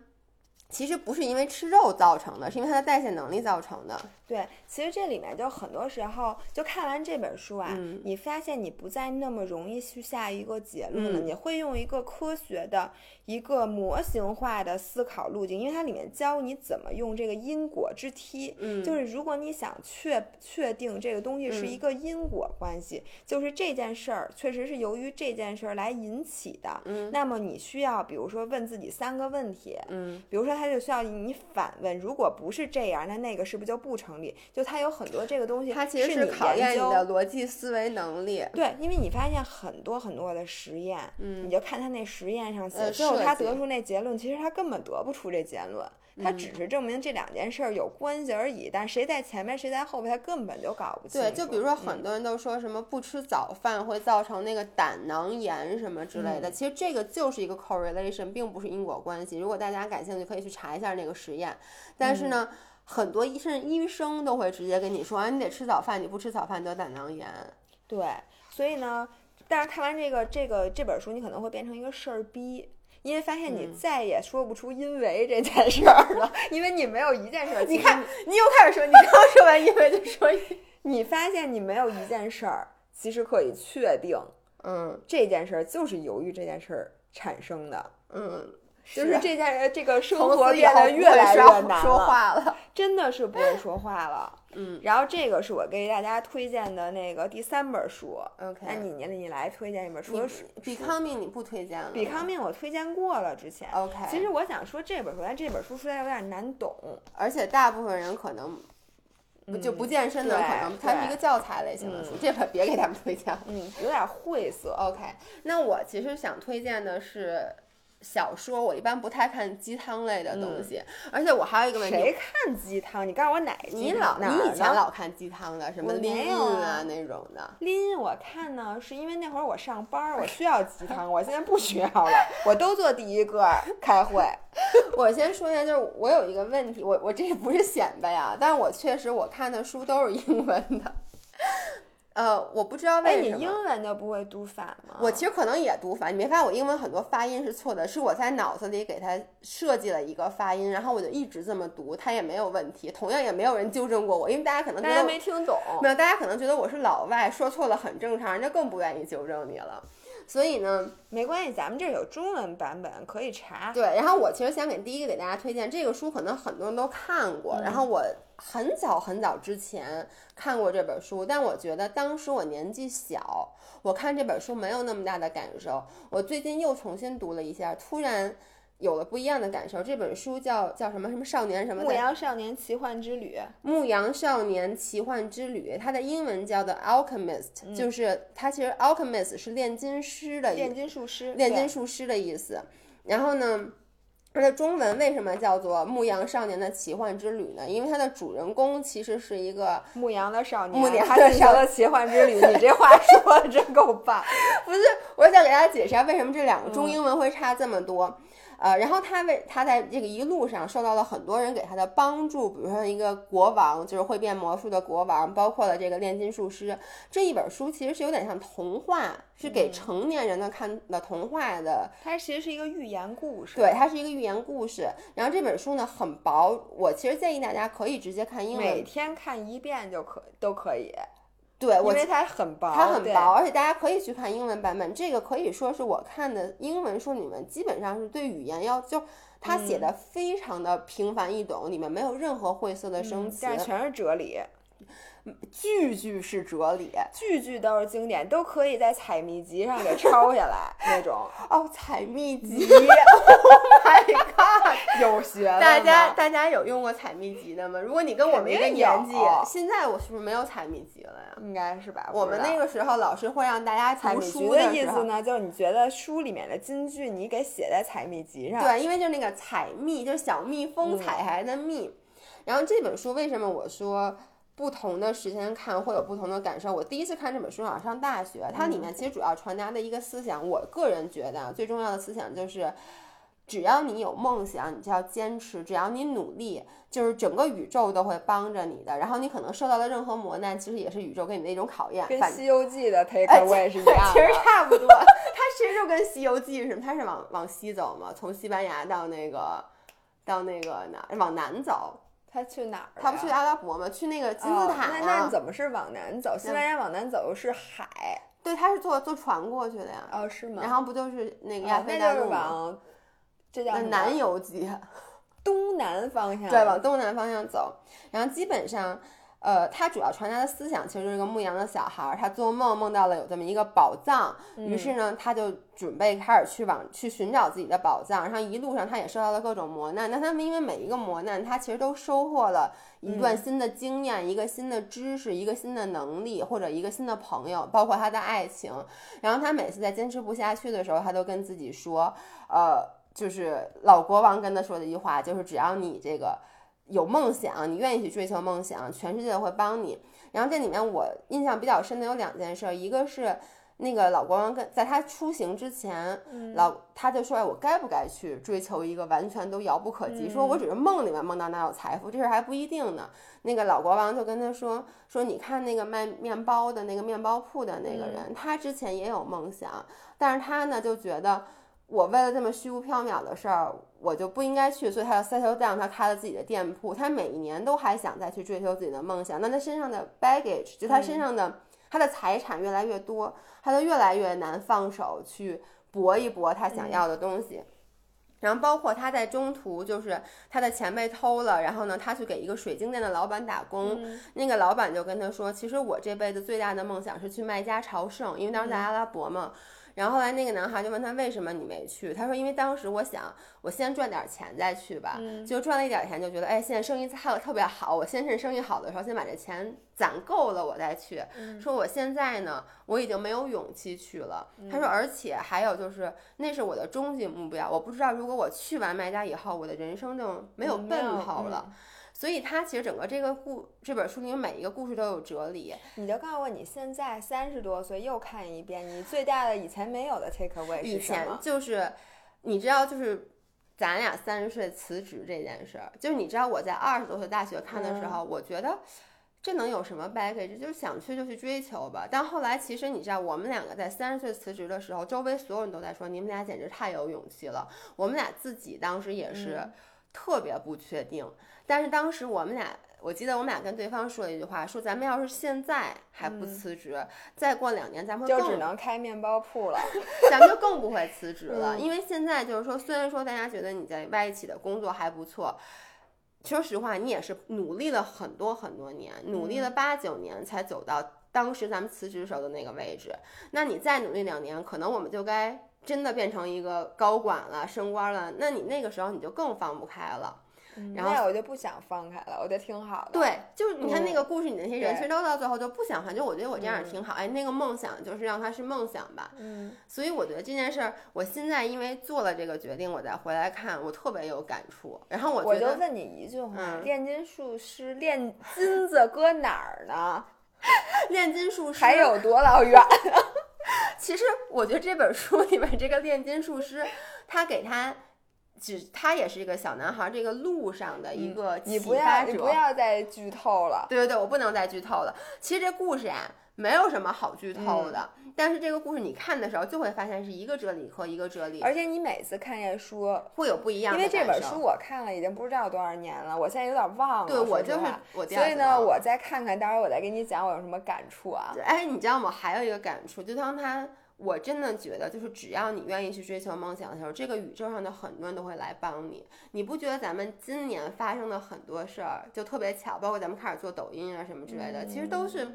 Speaker 1: 其实不是因为吃肉造成的，是因为他的代谢能力造成的。
Speaker 2: 对，其实这里面就很多时候，就看完这本书啊，你发现你不再那么容易去下一个结论了，你会用一个科学的、一个模型化的思考路径，因为它里面教你怎么用这个因果之梯，
Speaker 1: 嗯，
Speaker 2: 就是如果你想确确定这个东西是一个因果关系，就是这件事儿确实是由于这件事儿来引起的，
Speaker 1: 嗯，
Speaker 2: 那么你需要比如说问自己三个问题，
Speaker 1: 嗯，
Speaker 2: 比如说他就需要你反问，如果不是这样，那那个是不是就不成？就它有很多这个东西，
Speaker 1: 它其实是考验你的逻辑思维能力。
Speaker 2: 对，因为你发现很多很多的实验，
Speaker 1: 嗯，
Speaker 2: 你就看他那实验上写，最后他得出那结论，其实他根本得不出这结论，他只是证明这两件事儿有关系而已。但谁在前面，谁在后边，他根本就搞不清。
Speaker 1: 对，就比如说很多人都说什么不吃早饭会造成那个胆囊炎什么之类的，其实这个就是一个 correlation，并不是因果关系。如果大家感兴趣，可以去查一下那个实验。但是呢。很多医生医生都会直接跟你说，你得吃早饭，你不吃早饭得胆囊炎。
Speaker 2: 对，所以呢，但是看完这个这个这本书，你可能会变成一个事儿逼，因为发现你再也说不出因为这件事儿了，因为你没有一件事儿。
Speaker 1: 你看，你又开始说，你刚说完因为就说，
Speaker 2: 你发现你没有一件事儿，其实可以确定，
Speaker 1: 嗯，
Speaker 2: 这件事儿就是由于这件事儿产生的，
Speaker 1: 嗯。
Speaker 2: 就是这件这个生活变得越来越难
Speaker 1: 说话了，
Speaker 2: 真的是不会说话了。
Speaker 1: 嗯，
Speaker 2: 然后这个是我给大家推荐的那个第三本书。
Speaker 1: OK，
Speaker 2: 那你你你来推荐一本书。
Speaker 1: 比康命你不推荐了？
Speaker 2: 比康命我推荐过了之前。
Speaker 1: OK，
Speaker 2: 其实我想说这本书，但这本书实在有点难懂，
Speaker 1: 而且大部分人可能不就不健身的，可能它是一个教材类型的书，这本别给他们推荐了。
Speaker 2: 嗯，有点晦涩。
Speaker 1: OK，那我其实想推荐的是。小说我一般不太看鸡汤类的东西，而且我还有一个问题，
Speaker 2: 谁看鸡汤？你告诉我哪？
Speaker 1: 你老你以前老看鸡汤的，什么林荫啊那种的。
Speaker 2: 林荫我看呢，是因为那会儿我上班，我需要鸡汤，我现在不需要了，我都做第一个开会。
Speaker 1: 我先说一下，就是我有一个问题，我我这不是显摆呀，但是我确实我看的书都是英文的。呃，我不知道为
Speaker 2: 什么。你英文就不会读反吗？
Speaker 1: 我其实可能也读反，你没发现我英文很多发音是错的，是我在脑子里给它设计了一个发音，然后我就一直这么读，它也没有问题，同样也没有人纠正过我，因为大家可能大家
Speaker 2: 没听懂，
Speaker 1: 没有，大家可能觉得我是老外，说错了很正常，人家更不愿意纠正你了。所以呢，
Speaker 2: 没关系，咱们这有中文版本可以查。
Speaker 1: 对，然后我其实想给第一个给大家推荐这个书，可能很多人都看过，然后我很早很早之前看过这本书，但我觉得当时我年纪小，我看这本书没有那么大的感受。我最近又重新读了一下，突然。有了不一样的感受。这本书叫叫什么什么少年什么？
Speaker 2: 牧羊少年奇幻之旅。
Speaker 1: 牧羊少年奇幻之旅，它的英文叫做 Alchemist，就是它其实 Alchemist 是炼金师的
Speaker 2: 炼金术师，
Speaker 1: 炼金术师的意思。然后呢，它的中文为什么叫做牧羊少年的奇幻之旅呢？因为它的主人公其实是一个
Speaker 2: 牧羊的少年，
Speaker 1: 牧羊
Speaker 2: 的少的奇幻之旅。你这话 说的真够棒！
Speaker 1: 不是，我想给大家解释一下为什么这两个中英文会差这么多。呃，然后他为他在这个一路上受到了很多人给他的帮助，比如说一个国王，就是会变魔术的国王，包括了这个炼金术师。这一本书其实是有点像童话，是给成年人的看的童话的。
Speaker 2: 它其实是一个寓言故事。
Speaker 1: 对，它是一个寓言故事。然后这本书呢很薄，我其实建议大家可以直接看英文，
Speaker 2: 每天看一遍就可都可以。
Speaker 1: 对，因
Speaker 2: 为它很薄，
Speaker 1: 它很薄，而且大家可以去看英文版本。这个可以说是我看的英文书里面，基本上是对语言要就他写的非常的平凡易懂，里面没有任何晦涩的生词，
Speaker 2: 全是哲理。
Speaker 1: 句句是哲理，
Speaker 2: 句句都是经典，都可以在采蜜集上给抄下来那种。
Speaker 1: 哦，采蜜集，My God，
Speaker 2: 有学
Speaker 1: 大家大家有用过采蜜集的吗？如果你跟我们一个年纪，现在我是不是没有采蜜集了呀？
Speaker 2: 应该是吧。
Speaker 1: 我们那个时候老师会让大家
Speaker 2: 采蜜集的意思呢，就是你觉得书里面的金句你给写在采蜜集上。
Speaker 1: 对，因为就是那个采蜜，就是小蜜蜂采下来的蜜。然后这本书为什么我说？不同的时间看会有不同的感受。我第一次看这本书好像上大学，它里面其实主要传达的一个思想，我个人觉得最重要的思想就是，只要你有梦想，你就要坚持；只要你努力，就是整个宇宙都会帮着你的。然后你可能受到的任何磨难，其实也是宇宙给你的一种考验。
Speaker 2: 跟《西游记》的 take away 是一样的，
Speaker 1: 其实差不多。它其实就跟《西游记》是什么？它是往往西走嘛，从西班牙到那个到那个哪往南走。
Speaker 2: 他去哪儿？
Speaker 1: 他不去阿拉伯吗？去那个金字塔
Speaker 2: 呀？那那怎么是往南走？西班牙往南走是海。
Speaker 1: 对，他是坐坐船过去的呀。
Speaker 2: 哦，是吗？
Speaker 1: 然后不就是那个亚非大陆
Speaker 2: 吗？这叫
Speaker 1: 南游记，
Speaker 2: 东南方向。
Speaker 1: 对，往东南方向走。然后基本上。呃，他主要传达的思想其实就是一个牧羊的小孩儿，他做梦梦到了有这么一个宝藏，于是呢，他就准备开始去往去寻找自己的宝藏。然后一路上他也受到了各种磨难，那他们因为每一个磨难，他其实都收获了一段新的经验、一个新的知识、一个新的能力或者一个新的朋友，包括他的爱情。然后他每次在坚持不下去的时候，他都跟自己说，呃，就是老国王跟他说的一句话，就是只要你这个。有梦想，你愿意去追求梦想，全世界会帮你。然后这里面我印象比较深的有两件事，一个是那个老国王跟在他出行之前，老他就说：“哎，我该不该去追求一个完全都遥不可及？说我只是梦里面梦到那有财富，这事还不一定呢。”那个老国王就跟他说：“说你看那个卖面包的那个面包铺的那个人，他之前也有梦想，但是他呢就觉得。”我为了这么虚无缥缈的事儿，我就不应该去，所以他要 settle down，他开了自己的店铺。他每一年都还想再去追求自己的梦想。那他身上的 baggage，就他身上的他的财产越来越多，他就越来越难放手去搏一搏他想要的东西。然后包括他在中途，就是他的钱被偷了，然后呢，他去给一个水晶店的老板打工。那个老板就跟他说：“其实我这辈子最大的梦想是去卖家朝圣，因为当时在阿拉伯嘛。”然后后来那个男孩就问他为什么你没去？他说因为当时我想我先赚点钱再去吧，就赚了一点钱就觉得哎现在生意还有特别好，我先趁生意好的时候先把这钱攒够了我再去。说我现在呢我已经没有勇气去了。他说而且还有就是那是我的终极目标，我不知道如果我去完卖家以后我的人生就没有奔头了。所以他其实整个这个故这本书里面每一个故事都有哲理。
Speaker 2: 你就告诉我，你现在三十多岁又看一遍，你最大的以前没有的 take away
Speaker 1: 以前就是，你知道，就是咱俩三十岁辞职这件事儿，就是你知道我在二十多岁大学看的时候，我觉得这能有什么 baggage？就是想去就去追求吧。但后来其实你知道，我们两个在三十岁辞职的时候，周围所有人都在说你们俩简直太有勇气了。我们俩自己当时也是特别不确定。但是当时我们俩，我记得我们俩跟对方说了一句话，说咱们要是现在还不辞职，再过两年咱们
Speaker 2: 就只能开面包铺了，
Speaker 1: 咱们就更不会辞职了。因为现在就是说，虽然说大家觉得你在外企的工作还不错，说实话，你也是努力了很多很多年，努力了八九年才走到当时咱们辞职时候的那个位置。那你再努力两年，可能我们就该真的变成一个高管了，升官了。那你那个时候你就更放不开了。然后
Speaker 2: 我就不想放开了，我觉得挺好的。
Speaker 1: 对，就是你看那个故事，你那些人其实都到最后就不想放，就我觉得我这样也挺好。哎，那个梦想就是让它是梦想吧。
Speaker 2: 嗯。
Speaker 1: 所以我觉得这件事儿，我现在因为做了这个决定，我再回来看，我特别有感触。然后我
Speaker 2: 我就问你一句话：炼金术师炼金子搁哪儿呢？
Speaker 1: 炼金术师
Speaker 2: 还有多老远？
Speaker 1: 其实我觉得这本书里面这个炼金术师，他给他。只他也是一个小男孩这个路上的一个
Speaker 2: 你
Speaker 1: 启
Speaker 2: 不要你。不要再剧透了。
Speaker 1: 对对对，我不能再剧透了。其实这故事呀，没有什么好剧透的。但是这个故事你看的时候，就会发现是一个哲理和一个哲理，
Speaker 2: 而且你每次看这书，
Speaker 1: 会有不一样的感受。
Speaker 2: 为这本书我看了已经不知道多少年了，我现在有点忘了。
Speaker 1: 对我就是
Speaker 2: 所以呢，我再看看，到时候我再给你讲我有什么感触啊。
Speaker 1: 哎，你知道吗？还有一个感触，就当他，我真的觉得，就是只要你愿意去追求梦想的时候，这个宇宙上的很多人都会来帮你。你不觉得咱们今年发生的很多事儿就特别巧，包括咱们开始做抖音啊什么之类的，其实都是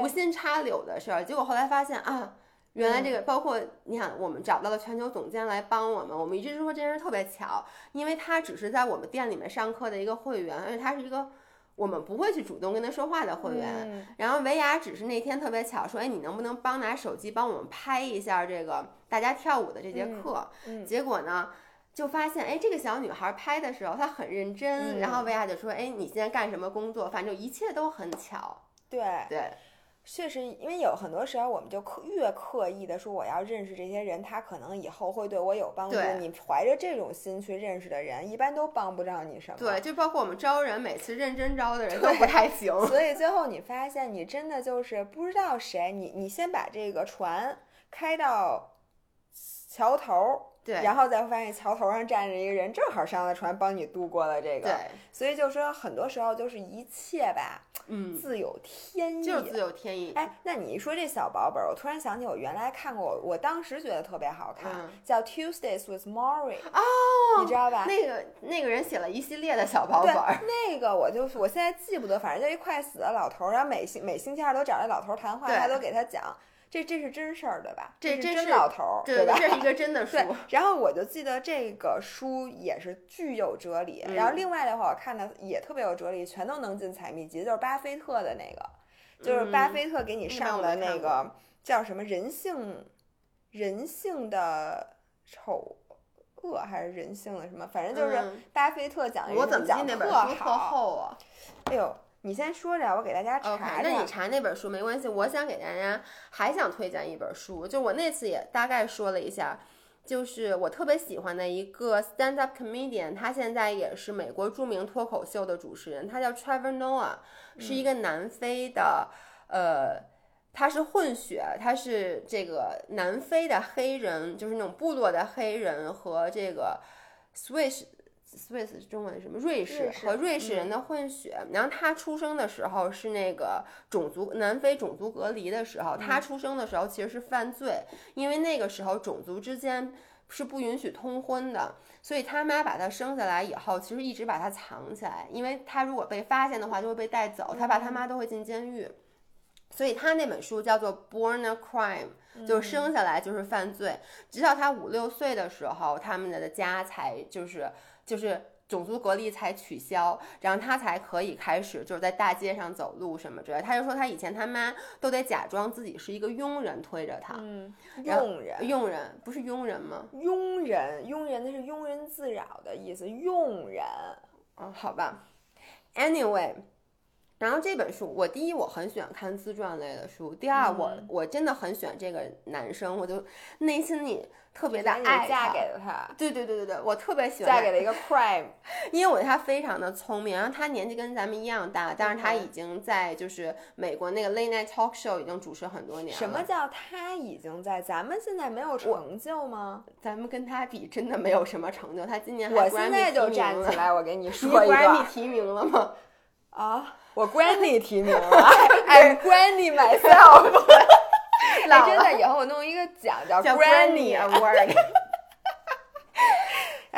Speaker 1: 无心插柳的事儿。结果后来发现啊。原来这
Speaker 2: 嗯
Speaker 1: 个包括你看，我们找到了全球总监来帮我们。我们一直说这件事特别巧，因为他只是在我们店里面上课的一个会员，而且他是一个我们不会去主动跟他说话的会员。
Speaker 2: 嗯
Speaker 1: 然后维雅只是那天特别巧，说，哎，你能不能帮拿手机帮我们拍一下这个大家跳舞的这节课？
Speaker 2: 嗯
Speaker 1: 结果呢，就发现，哎，这个小女孩拍的时候她很认真，
Speaker 2: 嗯
Speaker 1: 然后维雅就说，哎，你现在干什么工作？反正一切都很巧。
Speaker 2: 对，
Speaker 1: 对，
Speaker 2: 确实，因为有很多时候我们就刻越刻意的说我要认识这些人，他可能以后会对我有帮助。你怀着这种心去认识的人，一般都帮不上你什么。
Speaker 1: 对，就包括我们招人，每次认真招的人都不太行。
Speaker 2: 所以最后你发现，你真的就是不知道谁，你你先把这个船开到桥头儿，
Speaker 1: 对，
Speaker 2: 然后再发现桥头上站着一个人，正好上了船帮你度过了这个。
Speaker 1: 对，
Speaker 2: 所以就说很多时候就是一切吧，
Speaker 1: 嗯，
Speaker 2: 自有天意。
Speaker 1: 就是自有天意。
Speaker 2: 哎，那你一说这小薄本儿，我突然想起我原来看过，我当时觉得特别好看，
Speaker 1: 嗯
Speaker 2: 叫《Tuesdays with Maury》，
Speaker 1: 哦，
Speaker 2: 你知道吧？
Speaker 1: 那个那个人写了一系列的小
Speaker 2: 薄
Speaker 1: 本儿，
Speaker 2: 那个我就是我现在记不得，反正就一快死的老头儿，然后每星每星期二都找这老头儿谈话，
Speaker 1: 对
Speaker 2: 他都给他讲，这这是真事儿对吧？这是真
Speaker 1: 这这是
Speaker 2: 老头儿
Speaker 1: 对，
Speaker 2: 吧？
Speaker 1: 这是一个真的 书
Speaker 2: 对。，然后我就记得这个书也是具有哲理，
Speaker 1: 嗯
Speaker 2: 然后另外的话我看的也特别有哲理，全都能进财秘集，就是巴菲特的那个，就是巴
Speaker 1: 嗯
Speaker 2: 菲特给你上的那个叫什么人性，人性的丑恶还是人性的什么，反正就是
Speaker 1: 嗯
Speaker 2: 巴菲特讲的，
Speaker 1: 我怎么记
Speaker 2: 讲
Speaker 1: 那本
Speaker 2: 特
Speaker 1: 书特
Speaker 2: 好？
Speaker 1: 厚啊？
Speaker 2: 哎呦，你先说着，我给大家查
Speaker 1: OK，
Speaker 2: 查。
Speaker 1: 那你查那本书没关系。我想给大家还想推荐一本书，就我那次也大概说了一下，就是我特别喜欢的一个 stand up comedian，他现在也是美国著名脱口秀的主持人，他叫 Trevor Noah，是一个南非的，呃。他是混血，他是这个南非的黑人，就是那种部落的黑人和这个 Swiss Swiss 中文什么？
Speaker 2: 瑞士
Speaker 1: 和瑞士人的混血。然后他出生的时候是那个种族南非种族隔离的时候，他出生的时候其实是犯罪，因为那个时候种族之间是不允许通婚的，所以他妈把他生下来以后，其实一直把他藏起来，因为他如果被发现的话就会被带走，他爸他妈都会进监狱。所以他那本书叫做《Born a Crime》，就是生下来就是犯罪。直到他五六岁的时候，他们的家才就是就是种族隔离才取消，然后他才可以开始就是在大街上走路什么之类。他就说他以前他妈都得假装自己是一个佣人推着他，
Speaker 2: 嗯，佣人，
Speaker 1: 佣人不是佣人吗？
Speaker 2: 佣人，佣人那是庸人自扰的意思，佣人。
Speaker 1: 嗯，好吧。Anyway，然后这本书，我第一我很喜欢看自传类的书，第二我
Speaker 2: 嗯
Speaker 1: 我真的很喜欢这个男生，我就内心里特别的爱他。
Speaker 2: 嫁给了他，
Speaker 1: 对对对对对，我特别喜欢
Speaker 2: 嫁给了一个 crime，
Speaker 1: 因为我觉得他非常的聪明，然后他年纪跟咱们一样大，但是他
Speaker 2: 嗯
Speaker 1: 已经在就是美国那个 late night talk show 已经主持很多年了。
Speaker 2: 什么？叫他已经在？咱们现在没有成就吗？
Speaker 1: 咱们跟他比，真的没有什么成就。他今年还
Speaker 2: 我现在就站起，来，我给你
Speaker 1: 你
Speaker 2: 说一
Speaker 1: Grammy 提名了吗？
Speaker 2: 啊！我 Granny 提名了，I'm Granny myself。哎，真的，以后我弄一个奖叫
Speaker 1: 叫
Speaker 2: Granny。
Speaker 1: Award。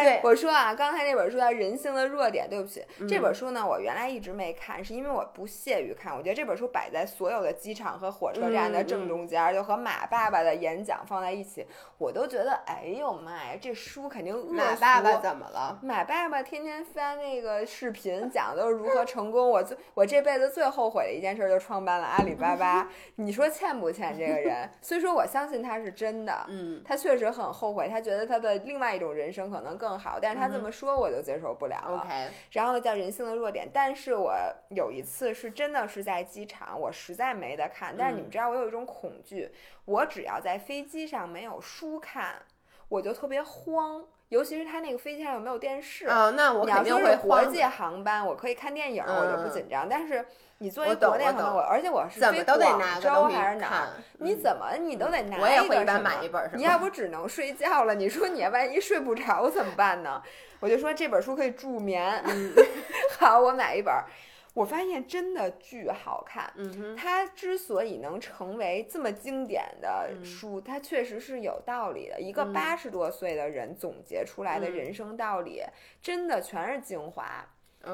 Speaker 2: 哎，我说啊，刚才那本书叫《人性的弱点》，对不起，
Speaker 1: 嗯
Speaker 2: 这本书呢，我原来一直没看，是因为我不屑于看。我觉得这本书摆在所有的机场和火车站的
Speaker 1: 嗯
Speaker 2: 正中间，就和马爸爸的演讲放在一起，我都觉得，哎呦妈呀，这书肯定恶
Speaker 1: 马爸爸怎么了？
Speaker 2: 马爸爸天天翻那个视频，讲的都是如何 成功。我最我这辈子最后悔的一件事，就创办了阿里巴巴。你说欠不欠这个人？虽说我相信他是真的，
Speaker 1: 嗯，
Speaker 2: 他确实很后悔，他觉得他的另外一种人生可能更好，但是他这么说我就接受不了了。
Speaker 1: OK，
Speaker 2: 然后呢，叫人性的弱点。但是我有一次是真的是在机场，我实在没得看。但是你们知道，我有一种恐惧，我只要在飞机上没有书看，我就特别慌。尤其是他那个飞机上有没有电视。
Speaker 1: 啊，那我肯定
Speaker 2: 说
Speaker 1: 会
Speaker 2: 国际航班，我可以看电影，我就不
Speaker 1: 嗯
Speaker 2: 紧张。但是你作为国内航班，
Speaker 1: 我
Speaker 2: 而且我是飞
Speaker 1: 怎么都得
Speaker 2: 广
Speaker 1: 拿
Speaker 2: 还是哪
Speaker 1: 嗯
Speaker 2: 你怎么你都得拿
Speaker 1: 我也会一般
Speaker 2: 一个什么
Speaker 1: 买一本儿
Speaker 2: 你要不只能睡觉了，你说你万一睡不着怎么办呢？我就说这本书可以助眠。
Speaker 1: 嗯
Speaker 2: 好，我买一本儿。我发现真的巨好看。
Speaker 1: 嗯哼，
Speaker 2: 它之所以能成为这么经典的
Speaker 1: 嗯
Speaker 2: 书，它确实是有道理的。一个
Speaker 1: 嗯
Speaker 2: 八十多岁的人总结出来的
Speaker 1: 嗯
Speaker 2: 人生道理，真的全是精华。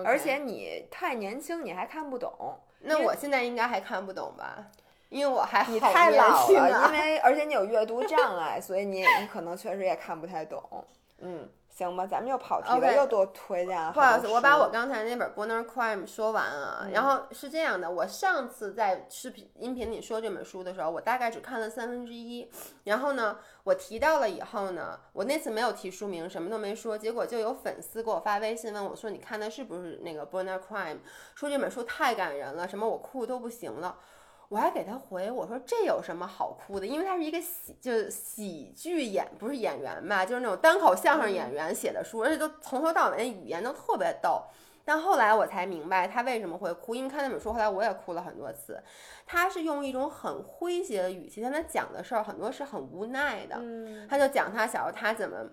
Speaker 2: 而且你太年轻，你还看不懂。
Speaker 1: 那我现在应该还看不懂吧？因为我还
Speaker 2: 太老了，因为而且你有阅读障碍，所以你你可能确实也看不太懂。嗯，行吧，咱们又跑题了又多推荐了
Speaker 1: 不好意思，我把我刚才那本《Border Crime》说完啊。
Speaker 2: 嗯
Speaker 1: 然后是这样的，我上次在视频音频里说这本书的时候，我大概只看了三分之一。然后呢，我提到了以后呢，我那次没有提书名，什么都没说，结果就有粉丝给我发微信问我说：“你看的是不是那个《Border Crime》？说这本书太感人了，什么我哭都不行了。”我还给他回我说这有什么好哭的？因为他是一个喜就是喜剧演不是演员吧，就是那种单口相声演员写的书，而且都从头到尾那语言都特别逗。但后来我才明白他为什么会哭，因为看那本书，后来我也哭了很多次。他是用一种很诙谐的语气，但他讲的事儿很多是很无奈的。
Speaker 2: 嗯
Speaker 1: 他就讲他小时候他怎么，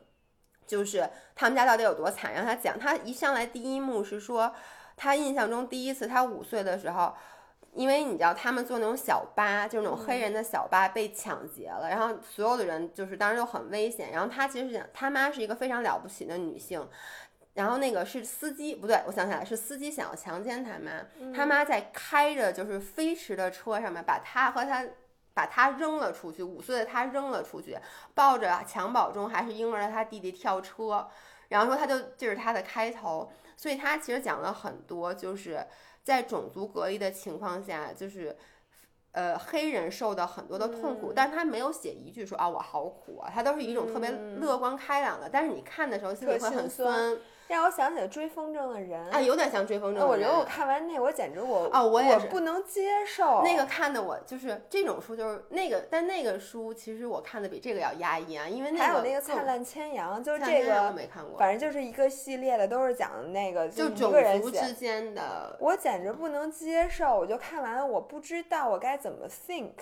Speaker 1: 就是他们家到底有多惨，让他讲。他一上来第一幕是说，他印象中第一次他五岁的时候。因为你知道他们坐那种小巴，就是那种黑人的小巴被抢劫了，然后所有的人就是当时都很危险。然后他其实他妈是一个非常了不起的女性，然后那个是司机，不对，我想起来是司机想要强奸他妈，他妈在开着就是飞驰的车上面把他和他。把他扔了出去，五岁的他扔了出去，抱着襁褓中还是婴儿的他弟弟跳车，然后说他就这是他的开头，所以他其实讲了很多，就是在种族隔离的情况下，就是。呃，黑人受到很多的痛苦，
Speaker 2: 嗯
Speaker 1: 但是他没有写一句说啊我好苦啊，他都是一种特别
Speaker 2: 嗯。
Speaker 1: 乐观开朗的，但是你看的时候心里会很
Speaker 2: 酸
Speaker 1: 酸
Speaker 2: 让我想起了追风筝的人。
Speaker 1: 啊，有点像追风筝的人。
Speaker 2: 呃我觉得我看完那，我简直我
Speaker 1: 哦我也是
Speaker 2: 不能接受
Speaker 1: 那个看的我就是这种书，就是那个，但那个书其实我看的比这个要压抑啊，因为那
Speaker 2: 还有那个灿烂千阳，就是
Speaker 1: 灿
Speaker 2: 这个，
Speaker 1: 没看过，
Speaker 2: 反正就是一个系列的，都是讲的那个
Speaker 1: 就种
Speaker 2: 个人
Speaker 1: 之间的，
Speaker 2: 我简直不能接受，我就看完了，我不知道我该怎么 think，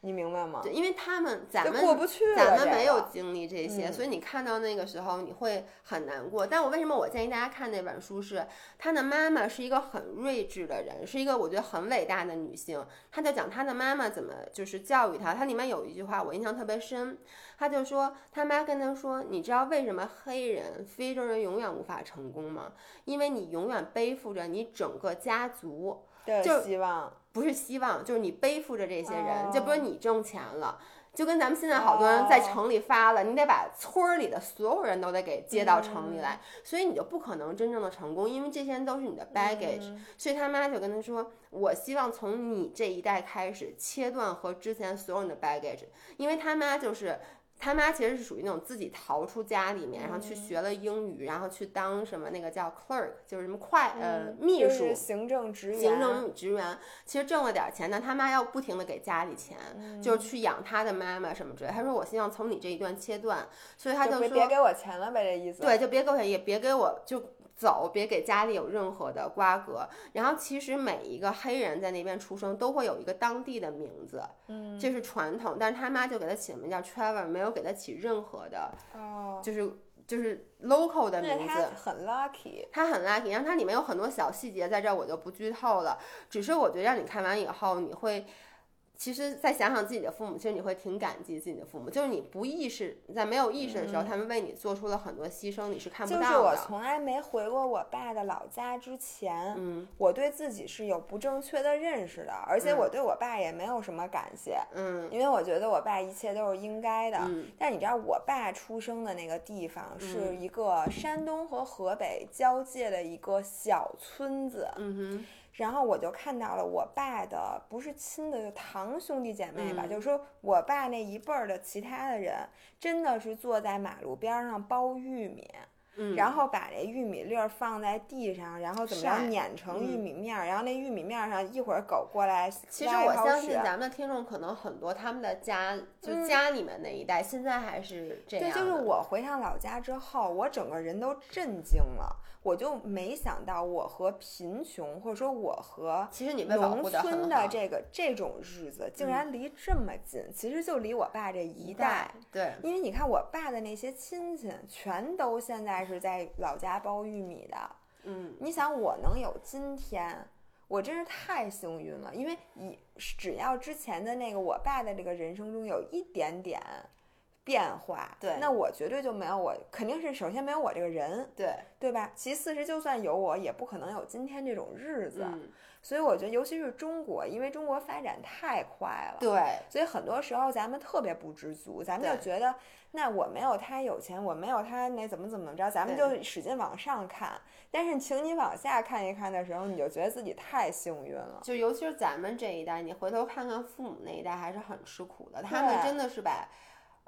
Speaker 2: 你明白吗？
Speaker 1: 对，因为他们咱们
Speaker 2: 过不去了
Speaker 1: 咱们没有经历这些，
Speaker 2: 嗯
Speaker 1: 所以你看到那个时候你会很难过。但我为什么我建议大家看那本书是，他的妈妈是一个很睿智的人，是一个我觉得很伟大的女性。他就讲他的妈妈怎么就是教育他，他里面有一句话我印象特别深，他就说他妈跟他说，你知道为什么黑人、非洲人永远无法成功吗？因为你永远背负着你整个家族。
Speaker 2: 的希望，
Speaker 1: 不是希望，就是你背负着这些人，
Speaker 2: 哦
Speaker 1: 就比如你挣钱了。就跟咱们现在好多人在
Speaker 2: 哦
Speaker 1: 城里发了，你得把村儿里的所有人都得给接到城里
Speaker 2: 嗯
Speaker 1: 来，所以你就不可能真正的成功，因为这些人都是你的 baggage、
Speaker 2: 嗯
Speaker 1: 所以他妈就跟他说：“我希望从你这一代开始切断和之前所有人的 baggage，因为他妈就是。”他妈其实是属于那种自己逃出家里面，然后去
Speaker 2: 嗯
Speaker 1: 学了英语，然后去当什么那个叫 clerk，就是什么快呃
Speaker 2: 嗯
Speaker 1: 秘书，
Speaker 2: 就是行政职员，
Speaker 1: 行政职员，其实挣了点儿钱，但他妈要不停的给家里钱，就是
Speaker 2: 嗯
Speaker 1: 去养他的妈妈什么之类。他说我希望从你这一段切断，所以他
Speaker 2: 就别
Speaker 1: 说
Speaker 2: 别给我钱了呗，这意思。
Speaker 1: 对，就别给我，也别给我就走，别给家里有任何的瓜葛。然后其实每一个黑人在那边出生都会有一个当地的名字，
Speaker 2: 嗯，
Speaker 1: 这是传统。但是他妈就给他起名叫 Trevor，没有给他起任何的，
Speaker 2: 哦，
Speaker 1: 就是就是 local 的名字。
Speaker 2: 他很 lucky，
Speaker 1: 他很 lucky，然后它里面有很多小细节，在这儿我就不剧透了。只是我觉得让你看完以后，你会，其实再想想自己的父母，其实你会挺感激自己的父母。就是你不意识，在没有意识的时候，他们为你做出了很多牺牲，你是看不
Speaker 2: 到的就是。我从来没回过我爸的老家之前，
Speaker 1: 嗯
Speaker 2: 我对自己是有不正确的认识的，而且我对我爸也没有什么感谢，
Speaker 1: 嗯
Speaker 2: 因为我觉得我爸一切都是应该的。
Speaker 1: 嗯
Speaker 2: 但你知道，我爸出生的那个地方是一个山东和河北交界的一个小村子，
Speaker 1: 嗯
Speaker 2: 然后我就看到了我爸的不是亲的，就堂兄弟姐妹吧，
Speaker 1: 嗯
Speaker 2: 就是说我爸那一辈儿的其他的人，真的是坐在马路边儿上剥玉米。
Speaker 1: 嗯，
Speaker 2: 然后把这玉米粒儿放在地上，然后怎么着碾成玉
Speaker 1: 嗯
Speaker 2: 米面儿，然后那玉米面儿上一会儿狗过来
Speaker 1: 其实我相信咱们的听众可能很多，他们的家就
Speaker 2: 嗯
Speaker 1: 家里面那一代，现在还是这，样对。
Speaker 2: 就是我回趟老家之后，我整个人都震惊了，我就没想到我和贫穷，或者说我和
Speaker 1: 其实你
Speaker 2: 农村。的这个这种日子竟然离这么近，其实就离我爸这一代。
Speaker 1: 对，
Speaker 2: 因为你看，我爸的那些亲戚全都现在是在老家包玉米的。
Speaker 1: 嗯，
Speaker 2: 你想，我能有今天，我真是太幸运了。因为以只要之前的那个我爸的这个人生中有一点点变化，
Speaker 1: 对
Speaker 2: 那我绝对就没有我，肯定是首先没有我这个人，
Speaker 1: 对，
Speaker 2: 对吧？其次是就算有我，也不可能有今天这种日子。
Speaker 1: 嗯，
Speaker 2: 所以我觉得，尤其是中国，因为中国发展太快了，
Speaker 1: 对，
Speaker 2: 所以很多时候咱们特别不知足，咱们就觉得，那我没有他有钱，我没有他那怎么怎么着，咱们就使劲往上看。但是请你往下看一看的时候，你就觉得自己太幸运了。
Speaker 1: 就尤其是咱们这一代，你回头看看父母那一代，还是很吃苦的。他们真的是把，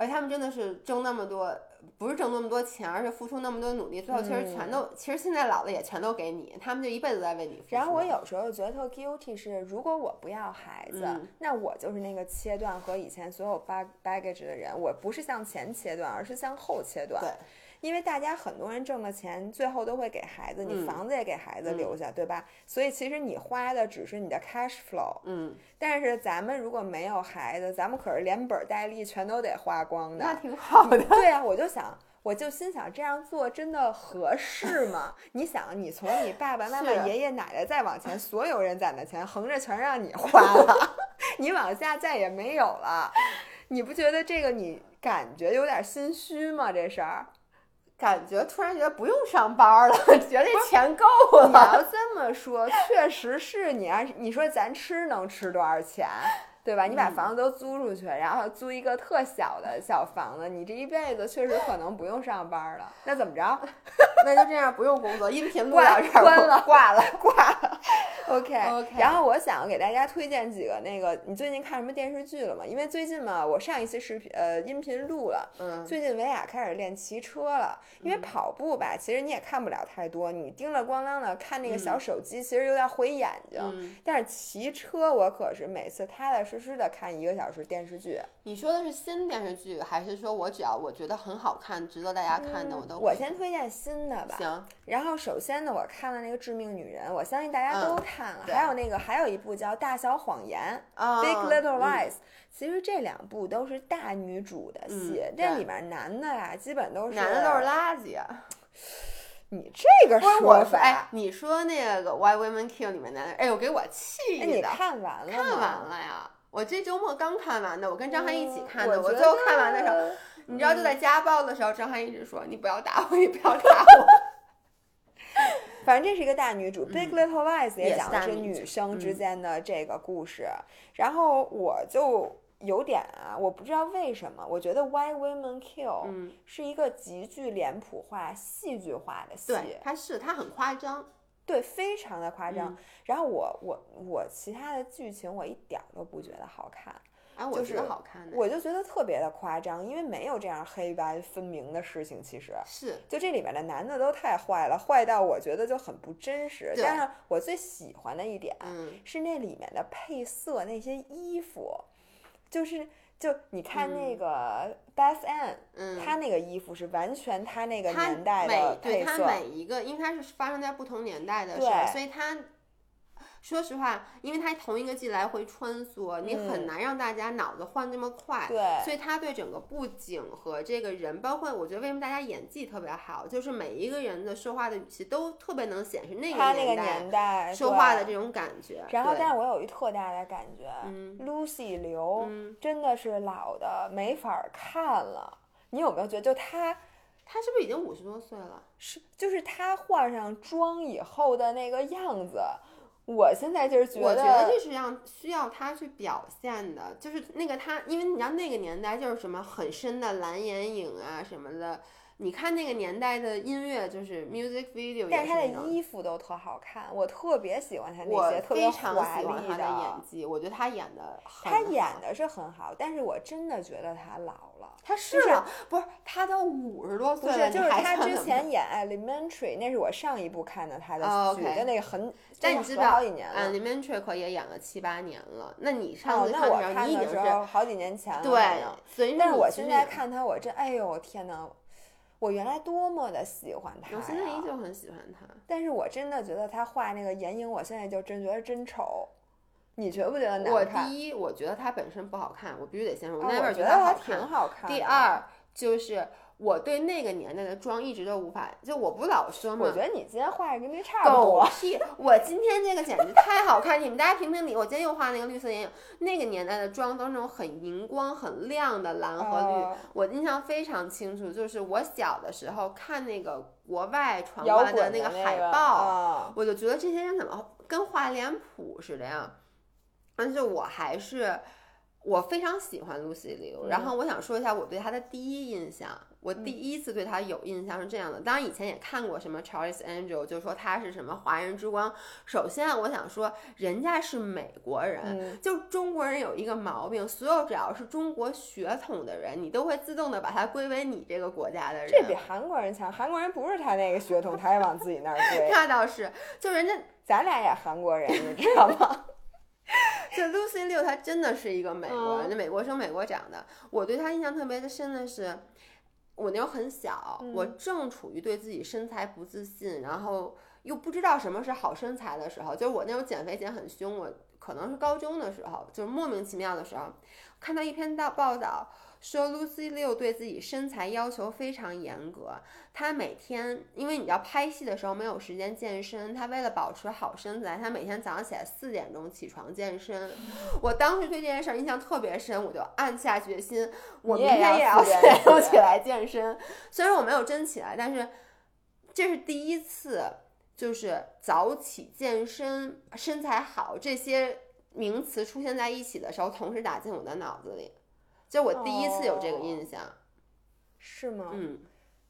Speaker 1: 而且他们真的是挣那么多，不是挣那么多钱，而是付出那么多努力，最后其实全都，其实现在老了也全都给你，他们就一辈子在为你付出。
Speaker 2: 然后我有时候觉得特 guilty 是，如果我不要孩子，
Speaker 1: 嗯
Speaker 2: 那我就是那个切断和以前所有 bag baggage 的人，我不是向前切断，而是向后切断。
Speaker 1: 对，
Speaker 2: 因为大家很多人挣的钱，最后都会给孩子，你
Speaker 1: 嗯
Speaker 2: 房子也给孩子
Speaker 1: 嗯
Speaker 2: 留下，对吧？所以其实你花的只是你的 cash flow，
Speaker 1: 嗯，
Speaker 2: 但是咱们如果没有孩子，咱们可是连本儿带利全都得花光的那。
Speaker 1: 挺好的。
Speaker 2: 对啊，我就想，我就心想这样做真的合适吗？你想，你从你爸爸妈妈、爷爷奶奶再往前，所有人攒的钱横着全让你花了，你往下再也没有了，你不觉得这个你感觉有点心虚吗？这事儿。
Speaker 1: 感觉突然觉得不用上班了，觉得这钱够了你。
Speaker 2: 要这么说，确实是你要是你说咱吃能吃多少钱，对吧？你把
Speaker 1: 嗯
Speaker 2: 房子都租出去，然后租一个特小的小房子，你这一辈子确实可能不用上班了。那怎么着？
Speaker 1: 那就这样，不用工作，音频录
Speaker 2: 挂
Speaker 1: 到这儿，
Speaker 2: 关了
Speaker 1: 挂了。
Speaker 2: 挂了。OK
Speaker 1: OK
Speaker 2: 然后我想给大家推荐几个那个，你最近看什么电视剧了吗？因为最近嘛，我上一期视频呃音频录了，
Speaker 1: 嗯，
Speaker 2: 最近维亚开始练骑车了，因为跑步吧，其实你也看不了太多，你叮了咣啷的看那个小手机，其实有点毁眼睛。
Speaker 1: 嗯
Speaker 2: 但是骑车，我可是每次踏踏实实的看一个小时电视剧。
Speaker 1: 你说的是新电视剧，还是说我只要我觉得很好看，值得大家看的，我都
Speaker 2: 嗯我先推荐新的吧。
Speaker 1: 行。
Speaker 2: 然后首先呢，我看了那个《致命女人》，我相信大家都
Speaker 1: 嗯
Speaker 2: 看了。
Speaker 1: 对
Speaker 2: 还有那个还有一部叫《大小谎言》
Speaker 1: 啊
Speaker 2: Big Little
Speaker 1: 嗯
Speaker 2: Lies，、其实这两部都是大女主的戏，这里面男的呀，基本都是
Speaker 1: 男的都是垃圾啊！
Speaker 2: 你这个说，法，
Speaker 1: 哎，你说那个《Why Women Kill》里面男的，哎呦，给我气
Speaker 2: 哎，你！看完了？
Speaker 1: 看完了呀，我这周末刚看完的，我跟张翰一起看的。
Speaker 2: 嗯我
Speaker 1: 我最后看完的时候，
Speaker 2: 得
Speaker 1: 你知道就在家暴的时候，张翰一直说：“你不要打我，你不要打我。
Speaker 2: 反正这是一个大女主，Big Little Lies》也讲的是
Speaker 1: 女
Speaker 2: 生之
Speaker 1: 嗯
Speaker 2: 间的这个故事。然后我就有点啊，我不知道为什么，我觉得《Why Women Kill》
Speaker 1: 嗯，
Speaker 2: 是一个极具脸谱化、戏剧化的戏，
Speaker 1: 对，他是它很夸张，
Speaker 2: 对非常的夸张。
Speaker 1: 嗯
Speaker 2: 然后我我我其他的剧情我一点儿都不觉得好看，
Speaker 1: 啊，我
Speaker 2: 就是
Speaker 1: 觉得好看的。
Speaker 2: 我就觉得特别的夸张，因为没有这样黑白分明的事情，其实。
Speaker 1: 是
Speaker 2: 就这里面的男的都太坏了，坏到我觉得就很不真实。
Speaker 1: 对
Speaker 2: 但是我最喜欢的一点
Speaker 1: 嗯
Speaker 2: 是那里面的配色，那些衣服，就是就你看那个 Beth Ann，、
Speaker 1: 嗯，
Speaker 2: 她那个衣服是完全她那个年代的
Speaker 1: 每对他。每一个，因为它是发生在不同年代的事
Speaker 2: 对
Speaker 1: 儿，所以他说实话，因为他同一个季来回穿梭，你很
Speaker 2: 嗯
Speaker 1: 难让大家脑子换那么快。
Speaker 2: 对
Speaker 1: 所以他对整个布景和这个人，包括我觉得为什么大家演技特别好，就是每一个人的说话的语气都特别能显示那
Speaker 2: 个
Speaker 1: 个
Speaker 2: 年代
Speaker 1: 说话的这种感觉。
Speaker 2: 然后，但是我有一特大的感觉、
Speaker 1: 嗯
Speaker 2: l u c y 刘、
Speaker 1: 嗯
Speaker 2: 真的是老的没法儿看了。你有没有觉得，就他
Speaker 1: 他是不是已经五十多岁了？
Speaker 2: 是就是他换上妆以后的那个样子，我现在就是觉得我，
Speaker 1: 觉得这是让需要他去表现的，就是那个他，因为你知道那个年代就是什么很深的蓝眼影啊什么的，你看那个年代的音乐，就是 music video，
Speaker 2: 但是他的衣服都特好看，我特别喜欢他那些特别华丽
Speaker 1: 他的演技，我觉得他演的
Speaker 2: 他演的是很好，但是我真的觉得他老了。
Speaker 1: 他
Speaker 2: 就是
Speaker 1: 吗不是他都五十多岁了，
Speaker 2: 是，就是他之前演 Elementary，那是我上一部看的他的
Speaker 1: 哦
Speaker 2: 剧
Speaker 1: ，，OK
Speaker 2: 就那个很，
Speaker 1: 但你知道
Speaker 2: 真的好几年了。
Speaker 1: ，Elementary 可也演了七八年了。那你上
Speaker 2: 那我
Speaker 1: 的时候，
Speaker 2: 看的
Speaker 1: 你已经是
Speaker 2: 时候好几年前了，
Speaker 1: 对
Speaker 2: 但是我现在看他，我真，哎呦天呐，我原来多么的喜欢他
Speaker 1: 我现在依！旧很喜欢他。
Speaker 2: 但是我真的觉得他画那个眼影，我现在就真觉得真丑。你觉不觉得
Speaker 1: 我
Speaker 2: 难看？
Speaker 1: 我第一，我觉得他本身不好看，我必须得先说，
Speaker 2: 哦
Speaker 1: 我 never
Speaker 2: 我觉
Speaker 1: 得
Speaker 2: 他挺。好看。
Speaker 1: 第，二就是我对那个年代的妆一直都无法，就我不老说嘛，
Speaker 2: 我觉得你今天画的跟那差不多
Speaker 1: 狗
Speaker 2: 多。
Speaker 1: 屁！我今天这个简直太好看，你们大家评评理。我今天又画那个绿色眼影，那个年代的妆都是那种很荧光、很亮的蓝和绿。
Speaker 2: 哦
Speaker 1: 我印象非常清楚，就是我小的时候看那个国外传
Speaker 2: 摇
Speaker 1: 过来
Speaker 2: 的
Speaker 1: 那个海
Speaker 2: 个
Speaker 1: 报，
Speaker 2: 啊
Speaker 1: 我就觉得这些人怎么跟画脸谱似的呀？但是我还是我非常喜欢 Lucy Liu，、然
Speaker 2: 嗯
Speaker 1: 后我想说一下我对她的第一印象。我第一次对他有印象是这样的，当然以前也看过什么 Charles Angel，就说他是什么华人之光。首先啊我想说，人家是美国人，
Speaker 2: 嗯
Speaker 1: 就中国人有一个毛病，所有只要是中国血统的人，你都会自动的把他归为你这个国家的人。
Speaker 2: 这比韩国人强，韩国人不是他那个血统，他也往自己那儿 归。
Speaker 1: 那倒是，就人家
Speaker 2: 咱俩也韩国人，你知道吗？
Speaker 1: 就 Lucy Liu，她真的是一个美国人，
Speaker 2: 嗯
Speaker 1: 那、美国生美国长的。我对她印象特别的深的是，我那时候很小，
Speaker 2: 嗯
Speaker 1: 我正处于对自己身材不自信，然后又不知道什么是好身材的时候，就是我那时候减肥减很凶，我可能是高中的时候，就是莫名其妙的时候，看到一篇大报道。说 Lucy Liu 对自己身材要求非常严格，她每天因为你要拍戏的时候没有时间健身，她为了保持好身材，她每天早上起来四点钟起床健身。我当时对这件事儿印象特别深，我就暗下决心，我明天也
Speaker 2: 也要四
Speaker 1: 点钟
Speaker 2: 起
Speaker 1: 起来健身。虽然我没有真起来，但是这是第一次，就是早起健身、身材好这些名词出现在一起的时候，同时打进我的脑子里。就我第一次有这个印象，
Speaker 2: 是吗？
Speaker 1: 嗯，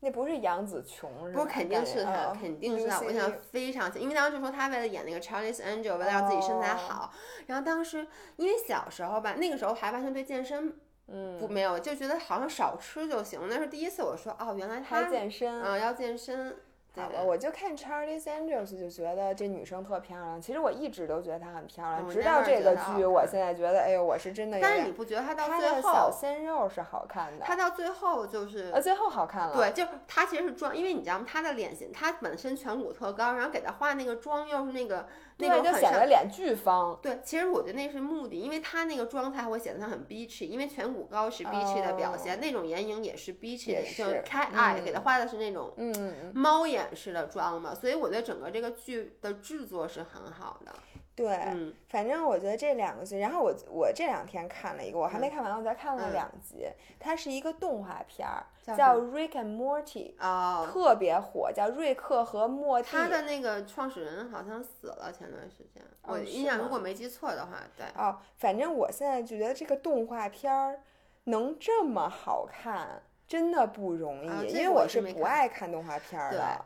Speaker 2: 那不是杨紫琼是吧？
Speaker 1: 不是肯定是他，
Speaker 2: 感觉
Speaker 1: 肯定是他。
Speaker 2: 嗯 Lucy
Speaker 1: 我想非常清，因为当时就说她为了演那个 Charlie's Angel，为了让自己身材
Speaker 2: 哦
Speaker 1: 好，然后当时因为小时候吧，那个时候还完全对健身
Speaker 2: 嗯，
Speaker 1: 不没有，就觉得好像少吃就行。那是第一次我说哦，原来他
Speaker 2: 还健身。
Speaker 1: 嗯要健身，对
Speaker 2: 好吧，我就看 Charlie's Angels 就觉得这女生特漂亮。其实我一直都觉得她很漂亮，
Speaker 1: 我
Speaker 2: 直到这个剧，我现在觉得，哎呦，我是真的
Speaker 1: 但是你。不觉得她到
Speaker 2: 她
Speaker 1: 最
Speaker 2: 后小，鲜肉是好看的，
Speaker 1: 她到最后就是
Speaker 2: 呃，最后好看了。
Speaker 1: 对，就是他其实是妆，因为你知道吗？她的脸型，她本身颧骨特高，然后给她画那个妆又是那个那
Speaker 2: 个，就
Speaker 1: 种
Speaker 2: 显得脸巨方。
Speaker 1: 对，其实我觉得那是目的，因为她那个妆才会显得她很 beachy，因为颧骨高是 beachy 的表现，那种眼影也是 beachy 就是
Speaker 2: 是
Speaker 1: cat eye，、
Speaker 2: 嗯
Speaker 1: 给她画的是那种
Speaker 2: 嗯，
Speaker 1: 猫眼式的妆嘛，所以我觉得整个这个剧的制作是很好的。
Speaker 2: 对，
Speaker 1: 嗯，
Speaker 2: 反正我觉得这两个剧，然后我我这两天看了一个，我还没看完，我才看了
Speaker 1: 嗯
Speaker 2: 两集。它是一个动画片儿，
Speaker 1: 叫
Speaker 2: Rick and Morty》，
Speaker 1: 哦，
Speaker 2: 特别火，叫瑞克和莫蒂。
Speaker 1: 他的那个创始人好像死了，前段时间，我印象如果没记错的话，对。
Speaker 2: 哦，反正我现在就觉得这个动画片儿能这么好看，真的不容易，
Speaker 1: 啊
Speaker 2: 因为
Speaker 1: 我
Speaker 2: 我是不爱看动画片儿
Speaker 1: 对
Speaker 2: 的。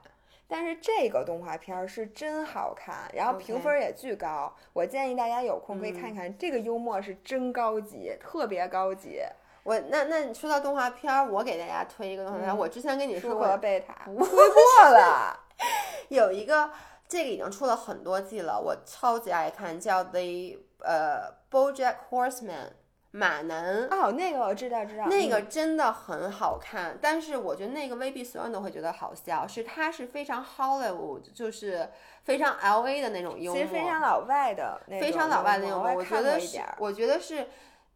Speaker 2: 但是这个动画片儿是真好看，然后评分儿也巨高。我建议大家有空可以
Speaker 1: 嗯
Speaker 2: 看看，这个幽默是真高级，特别高级。
Speaker 1: 我那那你说到动画片儿，我给大家推一个动画片儿。
Speaker 2: 嗯
Speaker 1: 我之前跟你说
Speaker 2: 舒
Speaker 1: 过
Speaker 2: 克贝塔
Speaker 1: 不
Speaker 2: 推过了，
Speaker 1: 有一个，这个已经出了很多季了，我超级爱看，叫 The 呃 BoJack Horseman 马男。
Speaker 2: 哦，那个我知道知道，
Speaker 1: 那个
Speaker 2: 嗯。
Speaker 1: 真的很好看，但是我觉得那个未必所有人都会觉得好笑，是它是非常 Hollywood，就是非常 LA 的那种幽默，
Speaker 2: 其实非常老外的
Speaker 1: 非常老外的
Speaker 2: 幽
Speaker 1: 幽默，我觉得是
Speaker 2: 一点儿，
Speaker 1: 我觉得是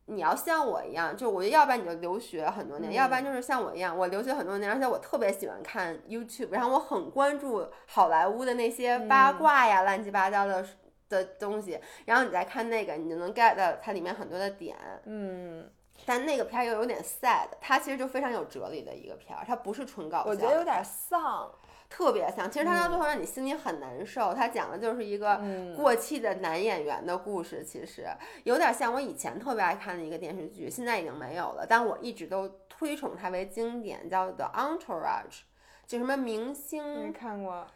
Speaker 1: 你要像我一样，就我觉得要不然你就留学很多年，要不
Speaker 2: 嗯
Speaker 1: 然就是像我一样，我留学很多年，而且我特别喜欢看 YouTube，然后我很关注好莱坞的那些八
Speaker 2: 嗯
Speaker 1: 卦呀、乱七八糟的的东西，然后你再看那个，你就能 get 到它里面很多的点。
Speaker 2: 嗯，
Speaker 1: 但那个片儿又有点 sad，它其实就非常有哲理的一个片儿，它不是纯搞笑，
Speaker 2: 我觉得有点丧，
Speaker 1: 特别像。其实它到最后让你心里很难受，它讲的就是一个
Speaker 2: 嗯
Speaker 1: 过气的男演员的故事，其实有点像我以前特别爱看的一个电视剧，现在已经没有了，但我一直都推崇它为经典，叫 The Entourage，就什么明
Speaker 2: 没
Speaker 1: 星
Speaker 2: 看过，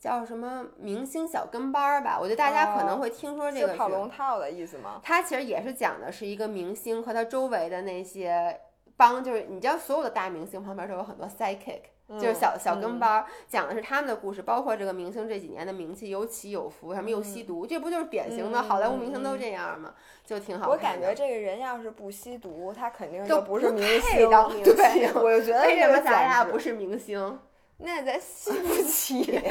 Speaker 1: 叫什么明星小跟班儿吧，我觉得大家可能
Speaker 2: 哦
Speaker 1: 会听说这个
Speaker 2: 是跑龙套的意思吗？
Speaker 1: 它其实也是讲的是一个明星和他周围的那些帮，就是你知道所有的大明星旁边都有很多 sidekick，、就是小小跟班儿，讲的是他们的故事，包括这个明星这几年的名气有起有伏，什么又吸毒，这不就是典型的好莱坞明星都这样吗？就挺好
Speaker 2: 我。感觉这个人要是不吸毒，他肯定就不是明星。对，我就觉得
Speaker 1: 为什么
Speaker 2: 这个
Speaker 1: 咱俩不是明星？
Speaker 2: 那咱吸不起。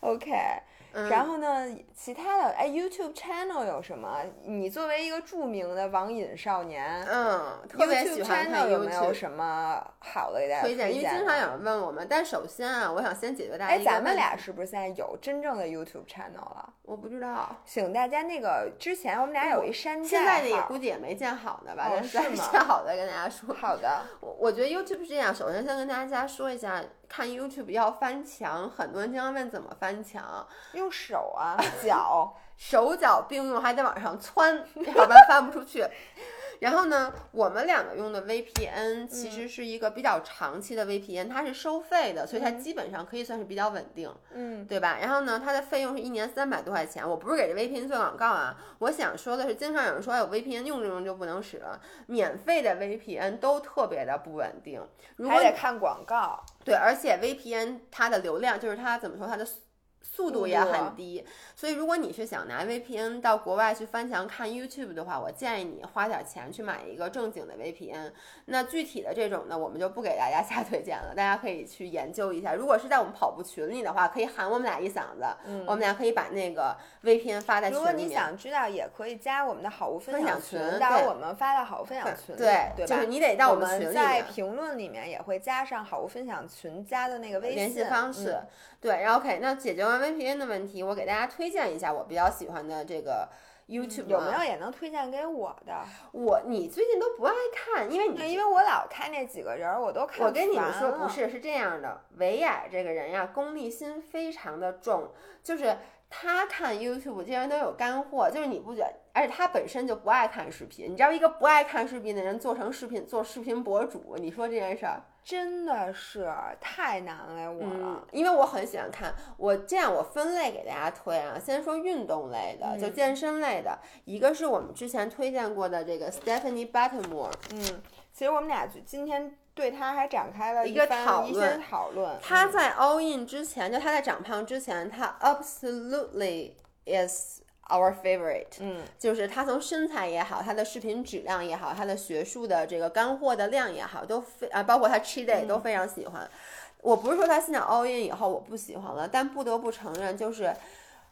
Speaker 2: OK，、
Speaker 1: 嗯
Speaker 2: 然后呢，其他的哎，YouTube channel 有什么？你作为一个著名的网瘾少年
Speaker 1: 嗯，特别
Speaker 2: YouTube
Speaker 1: 喜欢看
Speaker 2: channel 有没有
Speaker 1: YouTube
Speaker 2: 什么好的给大家
Speaker 1: 推荐，因为经常有人问我们。但首先啊，我想先解决大家
Speaker 2: 哎，咱们俩是不是现在有真正的 YouTube channel 了？
Speaker 1: 我不知道。
Speaker 2: 请大家那个之前我们俩有一山寨
Speaker 1: 现在的也估计也没建好呢吧？
Speaker 2: 哦
Speaker 1: 但是咱
Speaker 2: 是吗
Speaker 1: 建好的跟大家说。
Speaker 2: 好的，
Speaker 1: 我我觉得 YouTube 是这样，首先先跟大家说一下，看 YouTube 要翻墙，很多人经常问怎么翻墙，
Speaker 2: 用手啊 脚，
Speaker 1: 手脚并用，还得往上窜，要不然翻不出去。然后呢，我们两个用的 VPN 其实是一个比较长期的 VPN，它是收费的，所以它基本上可以算是比较稳定，
Speaker 2: 嗯，
Speaker 1: 对吧？然后呢，它的费用是一年三百多块钱。我不是给这 VPN 做广告啊，我想说的是，经常有人说有 VPN 用着用就不能使了，免费的 VPN 都特别的不稳定。如果
Speaker 2: 还得看广告。
Speaker 1: 对，而且 VPN 它的流量就是它怎么说，它的速速度也很低，所以如果你是想拿 VPN 到国外去翻墙看 YouTube 的话，我建议你花点钱去买一个正经的 VPN。那具体的这种呢，我们就不给大家 瞎推荐了，大家可以去研究一下。如果是在我们跑步群里的话，可以喊我们俩一嗓子，我们俩可以把那个 VPN 发在
Speaker 2: 群里如果你。想知道，也可以加我们的好物分
Speaker 1: 分享
Speaker 2: 群，
Speaker 1: 群对
Speaker 2: 到我们发到好物分享群里，
Speaker 1: 对
Speaker 2: 对吧？
Speaker 1: 就是你得到
Speaker 2: 我
Speaker 1: 我们群里
Speaker 2: 在评论里面也会加上好物分享群加的那个微信
Speaker 1: 联系方式。
Speaker 2: 嗯
Speaker 1: 对，然后 OK，那解决完 VPN 的问题，我给大家推荐一下我比较喜欢的这个 YouTube 啊
Speaker 2: 有没有也能推荐给我的？
Speaker 1: 我你最近都不爱看，因为你
Speaker 2: 那因为我老看那几个人儿，我都看
Speaker 1: 我跟你们说不，是，是这样的，维亚这个人呀，功利心非常的重，就是他看 YouTube 竟然都有干货，就是你不觉得？而且他本身就不爱看视频，你知道一个不爱看视频的人做成视频做视频博主，你说这件事儿？
Speaker 2: 真的是太难为我
Speaker 1: 嗯
Speaker 2: 了。，
Speaker 1: 因为我很喜欢看，我这样我分类给大家推啊，先说运动类的，就
Speaker 2: 嗯
Speaker 1: 健身类的，一个是我们之前推荐过的这个 Stephanie Buttermore，
Speaker 2: 嗯，其实我们俩就今天对他还展开了
Speaker 1: 一个
Speaker 2: 番一
Speaker 1: 讨论
Speaker 2: 些讨论。嗯
Speaker 1: 他在 all in 之前，就他在长胖之前，他 absolutely is our favorite。
Speaker 2: 嗯
Speaker 1: 就是他从身材也好，他的视频质量也好，他的学术的这个干货的量也好，都非啊，包括他 cheat day 都非常喜欢。我不是说他现在 all in 以后我不喜欢了，但不得不承认，就是，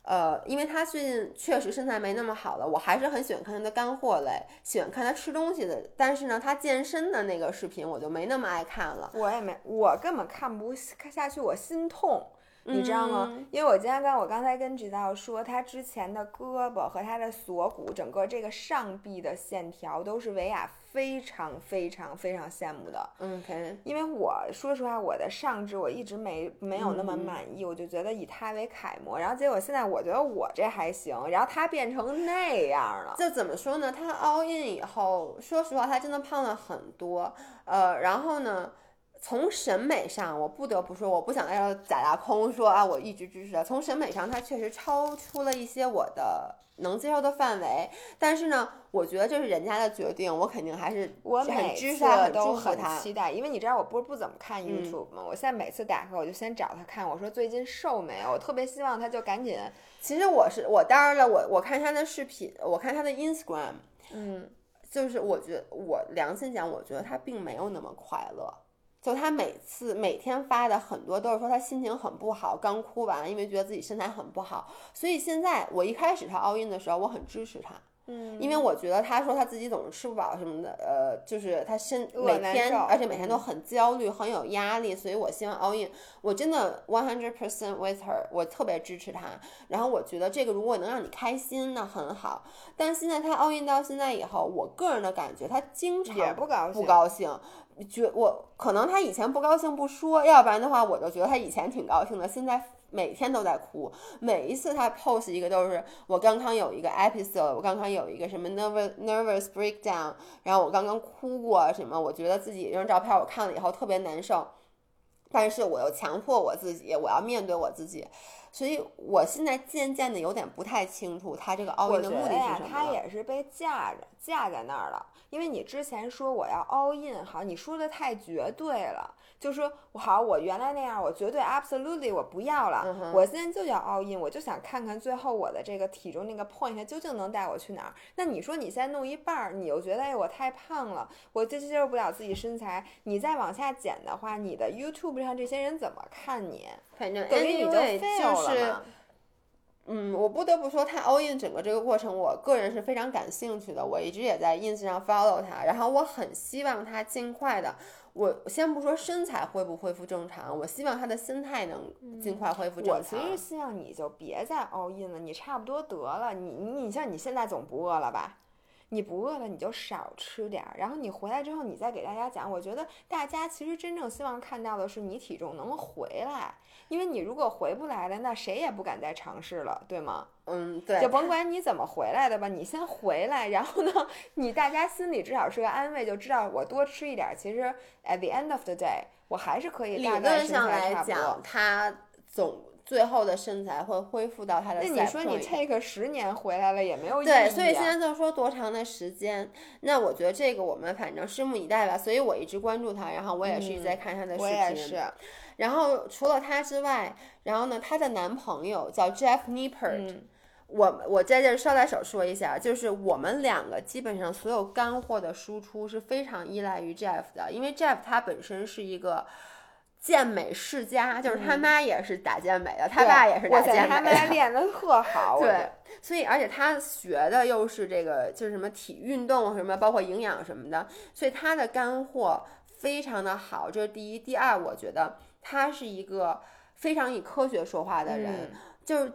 Speaker 1: 呃，因为他最近确实身材没那么好了，我还是很喜欢看他的干货类，喜欢看他吃东西的。但是呢，他健身的那个视频我就没那么爱看了。
Speaker 2: 我也没，我根本看不下去，我心痛。你知道吗？
Speaker 1: 嗯
Speaker 2: 因为我今天跟我刚才跟指导说，他之前的胳膊和他的锁骨，整个这个上臂的线条都是维亚非常非常非常羡慕的。
Speaker 1: 嗯
Speaker 2: 因为我说实话，我的上肢我一直没没有那么
Speaker 1: 嗯
Speaker 2: 满意，我就觉得以他为楷模。然后结果现在我觉得我这还行，然后他变成那样了。
Speaker 1: 就怎么说呢？他 all in 以后，说实话，他真的胖了很多。呃，然后呢，从审美上，我不得不说，我不想在这儿假大空说啊，我一直支持他。从审美上，他确实超出了一些我的能接受的范围。但是呢，我觉得这是人家的决定，我肯定还是
Speaker 2: 我
Speaker 1: 很
Speaker 2: 每次都很。期待，因为你知道我不是不怎么看
Speaker 1: 嗯
Speaker 2: YouTube 吗？我现在每次打开我就先找他看，我说最近瘦没有？我特别希望他就赶紧，
Speaker 1: 其实我是我当然了，我我看他的视频，我看他的 Instagram，
Speaker 2: 嗯，
Speaker 1: 就是我觉得我良心讲，我觉得他并没有那么快乐。就他每次每天发的很多都是说他心情很不好，刚哭完，因为觉得自己身材很不好。所以现在我一开始他 all in 的时候，我很支持他，
Speaker 2: 嗯
Speaker 1: 因为我觉得他说他自己总是吃不饱什么的，呃，就是他身每天，而且每天都
Speaker 2: 嗯
Speaker 1: 很焦虑，很有压力。所以我希望 all in，我真的 one hundred percent with her，我特别支持他。然后我觉得这个如果能让你开心，那很好。但现在他 all in 到现在以后，我个人的感觉，他经常
Speaker 2: 也不高兴，
Speaker 1: 不高兴。觉我可能他以前不高兴不说，要不然的话，我就觉得他以前挺高兴的，现在每天都在哭。每一次他 post 一个都是我刚刚有一个 episode，我刚刚有一个什么 nervous nervous breakdown，然后我刚刚哭过什么，我觉得自己这张照片我看了以后特别难受，但是我又强迫我自己，我要面对我自己。所以我现在渐渐的有点不太清楚他这个奥运的目的是什么。
Speaker 2: 他也是被架着架在那儿了，因为你之前说我要 all in，好，你说的太绝对了。就说好，我原来那样，我绝对 absolutely 我不要了，我现在就要 all in，我就想看看最后我的这个体重那个 point 究竟能带我去哪儿。那你说你现在弄一半儿，你又觉得哎我太胖了，我接接受不了自己身材，你再往下减的话，你的 YouTube 上这些人怎么看你？
Speaker 1: 反正
Speaker 2: 等于你就
Speaker 1: 就是。嗯，我不得不说，他 all in 整个这个过程，我个人是非常感兴趣的。我一直也在 ins 上 follow 他，然后我很希望他尽快的。我先不说身材恢不恢复正常，我希望他的心态能尽快恢复正常。
Speaker 2: 我其实希望你就别再 all in 了，你差不多得了。你你你像你现在总不饿了吧？你不饿了，你就少吃点儿，然后你回来之后，你再给大家讲。我觉得大家其实真正希望看到的是你体重能回来，因为你如果回不来了，那谁也不敢再尝试了，对吗？
Speaker 1: 嗯，对。
Speaker 2: 就甭管你怎么回来的吧，你先回来，然后呢，你大家心里至少是个安慰，就知道我多吃一点，其实 at the end of the day，我还是可以。
Speaker 1: 理论上来讲，它总。最后的身材会恢复到他的。
Speaker 2: 那你说你 take 十年回来了也没有意义。
Speaker 1: 对，所以现在就说多长的时间？那我觉得这个我们反正拭目以待吧。所以我一直关注他，然后我也是一直在看他的视频。我
Speaker 2: 也是。
Speaker 1: 然后除了他之外，然后呢，她的男朋友叫 Jeff Nippert。我我在这捎带手说一下，就是我们两个基本上所有干货的输出是非常依赖于 Jeff 的，因为 Jeff 他本身是一个。健美世家，就是他妈也是打健美的，他爸也是打健美的。他
Speaker 2: 妈练的特好。
Speaker 1: 对，所以而且他学的又是这个，就是什么体运动什么，包括营养什么的，所以他的干货非常的好。这是第一，第二，我觉得他是一个非常以科学说话的人。就是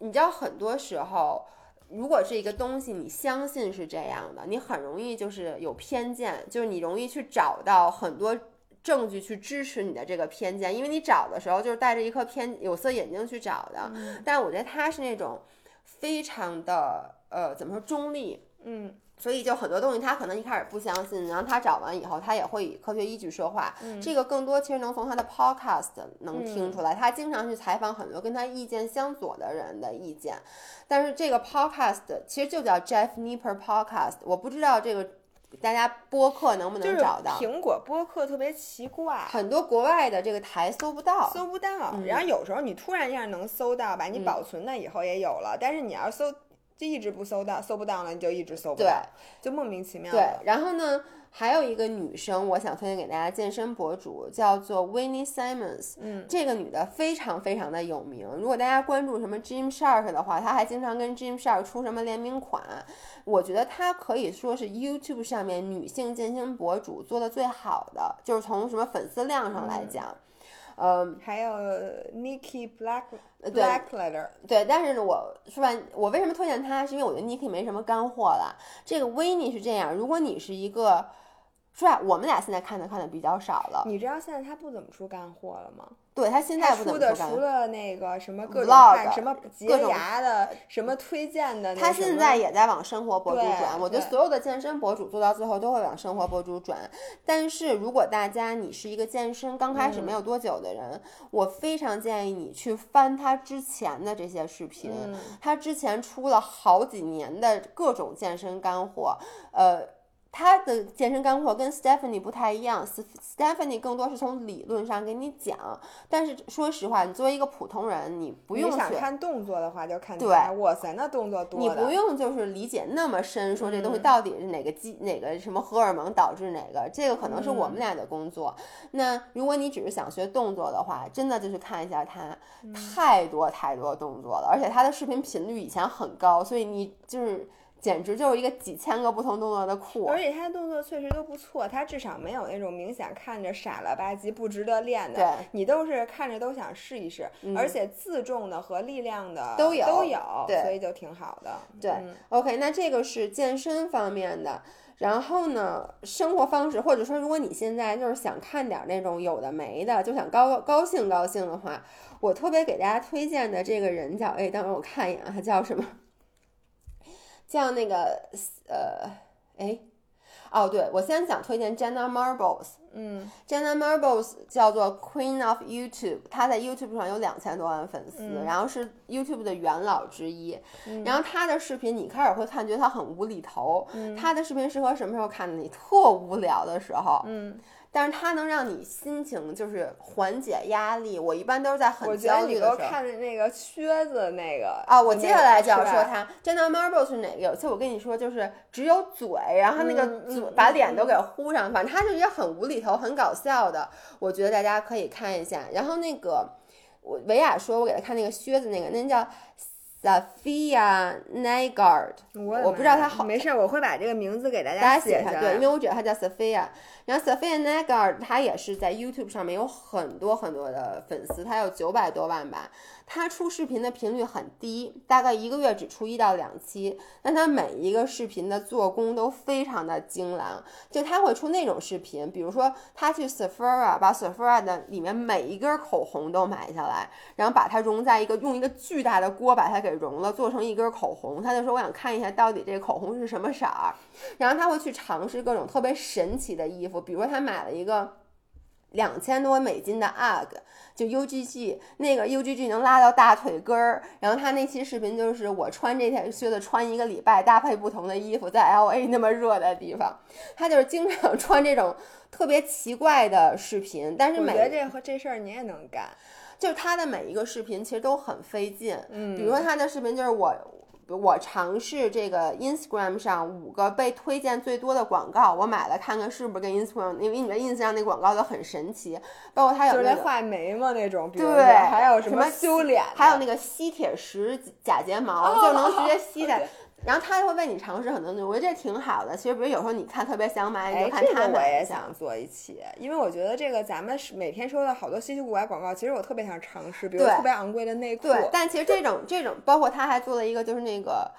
Speaker 1: 你知道，很多时候，如果是一个东西，你相信是这样的，你很容易就是有偏见，就是你容易去找到很多。证据去支持你的这个偏见，因为你找的时候就是带着一颗偏有色眼镜去找的。但是我觉得他是那种非常的呃，怎么说中立？
Speaker 2: 嗯，
Speaker 1: 所以就很多东西他可能一开始不相信，然后他找完以后，他也会以科学依据说话。这个更多其实能从他的 podcast 能听出来，他经常去采访很多跟他意见相左的人的意见。但是这个 podcast 其实就叫 Jeff Nipper Podcast，我不知道这个。大家播客能不能找到？
Speaker 2: 苹果播客特别奇怪，
Speaker 1: 很多国外的这个台搜不到，
Speaker 2: 搜不到。然后有时候你突然一下能搜到吧，你保存了以后也有了。但是你要搜，就一直不搜到，搜不到了，你就一直搜不到，就莫名其妙。
Speaker 1: 对，然后呢？还有一个女生，我想推荐给大家，健身博主叫做 Winnie Simons。
Speaker 2: 嗯，
Speaker 1: 这个女的非常非常的有名。如果大家关注什么 Gym Shark 的话，她还经常跟 Gym Shark 出什么联名款。我觉得她可以说是 YouTube 上面女性健身博主做的最好的，就是从什么粉丝量上来讲。嗯，
Speaker 2: 还有 Nikki Black Blackletter。
Speaker 1: 对，但是我说完，我为什么推荐他？是因为我觉得 Nikki 没什么干货了。这个 Winnie 是这样，如果你是一个。是吧，我们俩现在看的看的比较少了。
Speaker 2: 你知道现在他不怎么出干货了吗？
Speaker 1: 对他现在
Speaker 2: 出的除了那个什么各种什么洁牙的、什么推荐的，
Speaker 1: 他现在也在往生活博主转。我觉得所有的健身博主做到最后都会往生活博主转。但是如果大家你是一个健身刚开始没有多久的人，我非常建议你去翻他之前的这些视频。他之前出了好几年的各种健身干货，呃。他的健身干货跟 Stephanie 不太一样，Stephanie 更多是从理论上给你讲。但是说实话，你作为一个普通人，你不用
Speaker 2: 想看动作的话，就看
Speaker 1: 对，
Speaker 2: 哇塞，那动作多。
Speaker 1: 你不用就是理解那么深，说这东西到底是哪个机哪个什么荷尔蒙导致哪个，这个可能是我们俩的工作。那如果你只是想学动作的话，真的就去看一下他，太多太多动作了，而且他的视频频率以前很高，所以你就是。简直就是一个几千个不同动作的库，
Speaker 2: 而且他的动作确实都不错，他至少没有那种明显看着傻了吧唧不值得练的，
Speaker 1: 对，
Speaker 2: 你都是看着都想试一试，而且自重的和力量的
Speaker 1: 都有
Speaker 2: 都有，
Speaker 1: 对，
Speaker 2: 所以就挺好的。
Speaker 1: 对，OK，那这个是健身方面的，然后呢，生活方式，或者说，如果你现在就是想看点那种有的没的，就想高高兴高兴的话，我特别给大家推荐的这个人叫，哎，等会儿我看一眼，他叫什么？叫那个呃，哎，哦，对，我先想推荐 Jenna Marbles。
Speaker 2: 嗯
Speaker 1: ，Jenna Marbles 叫做 Queen of YouTube，她在 YouTube 上有两千多万粉丝，
Speaker 2: 嗯
Speaker 1: 然后是 YouTube 的元老之一。然后她的视频你开始会看，觉得她很无厘头。她的视频适合什么时候看呢？你特无聊的时候。
Speaker 2: 嗯，
Speaker 1: 但是它能让你心情就是缓解压力。我一般都是在很焦虑的时候。
Speaker 2: 看的那个靴子那个
Speaker 1: 啊，我接下来就要说它 Jenna Marbles 是哪个？有一次我跟你说，就是只有嘴，然后那个嘴、
Speaker 2: 嗯嗯
Speaker 1: 把脸都给糊上，反正他是也很无厘头、很搞笑的，我觉得大家可以看一下。然后那个我维亚说，我给他看那个靴子，那个那叫 Sophia Nygaard，
Speaker 2: 我
Speaker 1: 我不知道他好
Speaker 2: 没事儿，我会把这个名字给大
Speaker 1: 大家
Speaker 2: 写下来。
Speaker 1: 写它对，因为我觉得他叫 Sophia。然后 Sophia Nygaard 她也是在 YouTube 上面有很多很多的粉丝，她有九百多万吧。她出视频的频率很低，大概一个月只出一到两期，但她每一个视频的做工都非常的精良。就她会出那种视频，比如说她去 Sephora 把 Sephora 的里面每一根口红都买下来，然后把它融在一个用一个巨大的锅把它给融了，做成一根口红。他就说我想看一下到底这个口红是什么色儿，然后他会去尝试各种特别神奇的衣服，比如说他买了一个两千多美金的 UGG，就 UGG 那个 UGG 能拉到大腿根儿。然后他那期视频就是我穿这条靴子穿一个礼拜，搭配不同的衣服，在 LA 那么热的地方，他就是经常穿这种特别奇怪的视频，但是每
Speaker 2: 我觉得这和这事儿你也能干。
Speaker 1: 就是他的每一个视频其实都很费劲，
Speaker 2: 嗯
Speaker 1: 比如说他的视频就是我。我尝试这个 Instagram 上五个被推荐最多的广告，我买了看看是不是跟 Instagram，因为你的 Instagram 那广告都很神奇，包括它有
Speaker 2: 就是
Speaker 1: 那
Speaker 2: 画眉毛那种，比如
Speaker 1: 对
Speaker 2: 说还有
Speaker 1: 什么
Speaker 2: 么修脸，
Speaker 1: 还有那个吸铁石假睫毛，
Speaker 2: 哦
Speaker 1: 就能直接吸在。然后他会为你尝试很多东西，我觉得这挺好的。其实，比如有时候你看特别想买，你
Speaker 2: 哎，
Speaker 1: 就看
Speaker 2: 这个我
Speaker 1: 他买一下
Speaker 2: 也想。做一期，因为我觉得这个咱们是每天收到好多稀奇古怪广告，其实我特别想尝试，比如特别昂贵的内裤，
Speaker 1: 对，但其实这种这种，包括他还做了一个，就是那个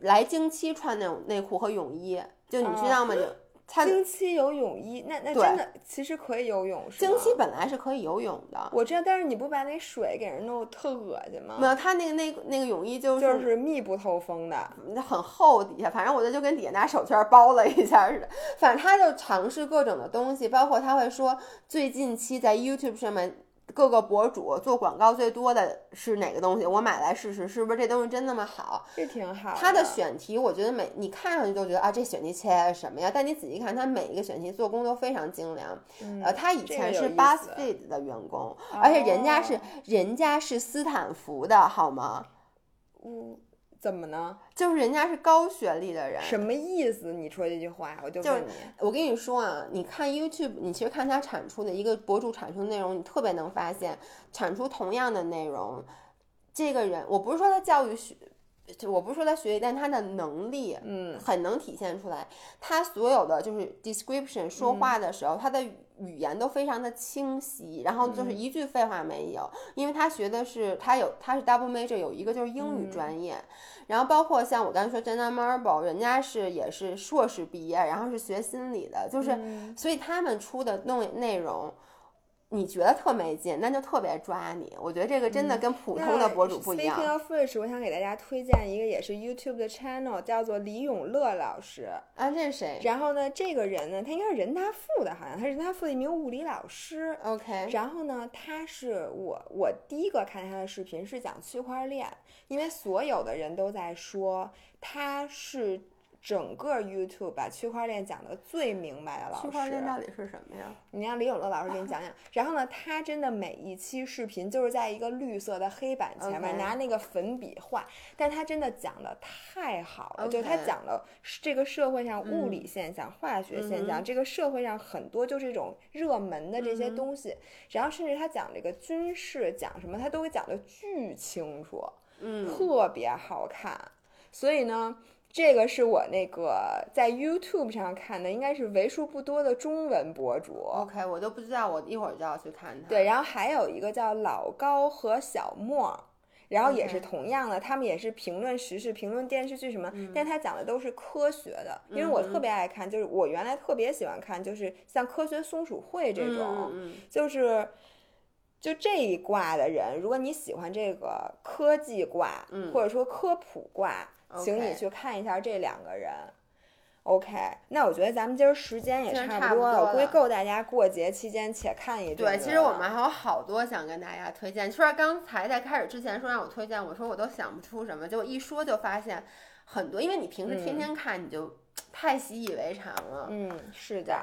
Speaker 1: 来经期穿那种内裤和泳衣，就你知道吗？就他
Speaker 2: 经期游泳衣，那那真的其实可以游泳？
Speaker 1: 经期本来是可以游泳的，
Speaker 2: 我知道，但是你不把那水给人弄特恶心吗？
Speaker 1: 没有他那个那个那个泳衣就是
Speaker 2: 就是密不透风的，
Speaker 1: 很厚底下，反正我就就跟底下拿手绢包了一下似的。反正他就尝试各种的东西，包括他会说最近期在 YouTube 上面各个博主做广告最多的是哪个东西，我买来试试，是不是这东西真那么好？
Speaker 2: 这挺好。
Speaker 1: 他的选题，我觉得每你看上去都觉得啊，这选题切的什么呀？但你仔细看，他每一个选题做工都非常精良。呃，他以前是 BuzzFeed 的员工，而且人家是
Speaker 2: 哦
Speaker 1: 人家是斯坦福的，好吗？
Speaker 2: 嗯，怎么呢？
Speaker 1: 就是人家是高学历的人。
Speaker 2: 什么意思？你说这句话，我就
Speaker 1: 就
Speaker 2: 你，
Speaker 1: 我跟你说啊，你看 YouTube，你其实看他产出的一个博主产出的内容，你特别能发现，产出同样的内容，这个人，我不是说他教育学，就我不是说他学历，但他的能力，
Speaker 2: 嗯，
Speaker 1: 很能体现出来。他所有的就是 description 说
Speaker 2: 嗯
Speaker 1: 话的时候，他的语言都非常的清晰，然后
Speaker 2: 嗯
Speaker 1: 就是一句废话没有，因为他学的是他有他是 double major，有一个就是英
Speaker 2: 嗯
Speaker 1: 语专业，然后包括像我刚才说 Jenna Marble，人家是也是硕士毕业，然后是学心理的，就是、
Speaker 2: 嗯
Speaker 1: 所以他们出的内内容。你觉得特没劲，那就特别抓你。我觉得这个真的跟普通的博主不一样。
Speaker 2: Speaking of which，我想给大家推荐一个也是 YouTube 的 channel，叫做李永乐老师。
Speaker 1: 啊，这是谁
Speaker 2: 然后呢，这个人呢，他应该是人大附的，好像他是人大附的一名物理老师。
Speaker 1: ？OK，
Speaker 2: 然后呢，他是我我第一个看他的视频是讲区块链，因为所有的人都在说他是整个 YouTube 把区块链讲的最明白的老师。
Speaker 1: 区块链到底是什么呀？
Speaker 2: 你让李永乐老师给你讲讲。然后呢，他真的每一期视频就是在一个绿色的黑板前面拿那个粉笔画，但他真的讲的太好了，就他讲了这个社会上物理现象、化学现象，
Speaker 1: 嗯
Speaker 2: 这个社会上很多就这种热门的这些东西，然后甚至他讲这个军事讲什么，他都会讲的巨清楚，
Speaker 1: 嗯，
Speaker 2: 特别好看。所以呢。这个是我那个在 YouTube 上看的，应该是为数不多的中文博主。
Speaker 1: OK，我都不知道，我一会儿就要去看它。
Speaker 2: 对，然后还有一个叫老高和小莫，然后也是同样的，他们也是评论时事、评论电视剧什么，
Speaker 1: 嗯
Speaker 2: 但他讲的都是科学的。因为我特别爱看，就是我原来特别喜欢看，就是像科学松鼠会这种，就是就这一卦的人，如果你喜欢这个科技卦，
Speaker 1: 嗯
Speaker 2: 或者说科普卦，请你去看一下这两个人。OK，那我觉得咱们今儿时间也差不多了，我估计够大家过节期间且看一阵
Speaker 1: 对，其实我们还有好多想跟大家推荐。说刚才在开始之前说让我推荐，我说我都想不出什么，结果一说就发现很多，因为你平时天天看，你就太习以为常了。
Speaker 2: 嗯，是的。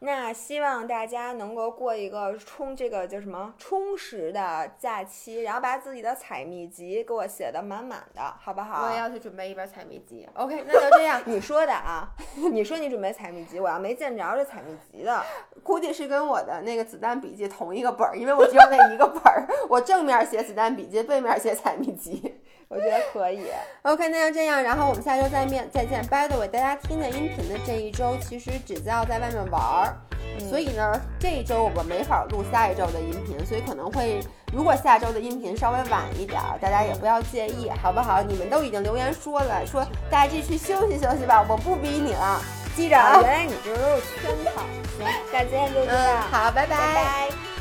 Speaker 2: 那希望大家能够过一个充这个叫什么充实的假期，然后把自己的采蜜集给我写的满满的，好不好？
Speaker 1: 我也要去准备一本采蜜集。OK，那就这样。
Speaker 2: 你说的啊，你说你准备采蜜集，我要没见着这采蜜集的，
Speaker 1: 估计是跟我的那个子弹笔记同一个本儿，因为我只有那一个本儿，我正面写子弹笔记，背面写采蜜集。
Speaker 2: 我觉得可以。
Speaker 1: OK，那就这样，然后我们下周再面再见。By the way，大家听的音频的这一周，其实只知道在外面玩儿，所以呢，这一周我们没法录下一周的音频，所以可能会，如果下周的音频稍微晚一点儿，大家也不要介意，好不好？你们都已经留言说了，说大家继续休息休息吧，我不逼你了，记着
Speaker 2: 啊，
Speaker 1: 啊
Speaker 2: 原。来你这都是圈套。行，那今天就这
Speaker 1: 嗯，
Speaker 2: 样，
Speaker 1: 好，拜
Speaker 2: 拜拜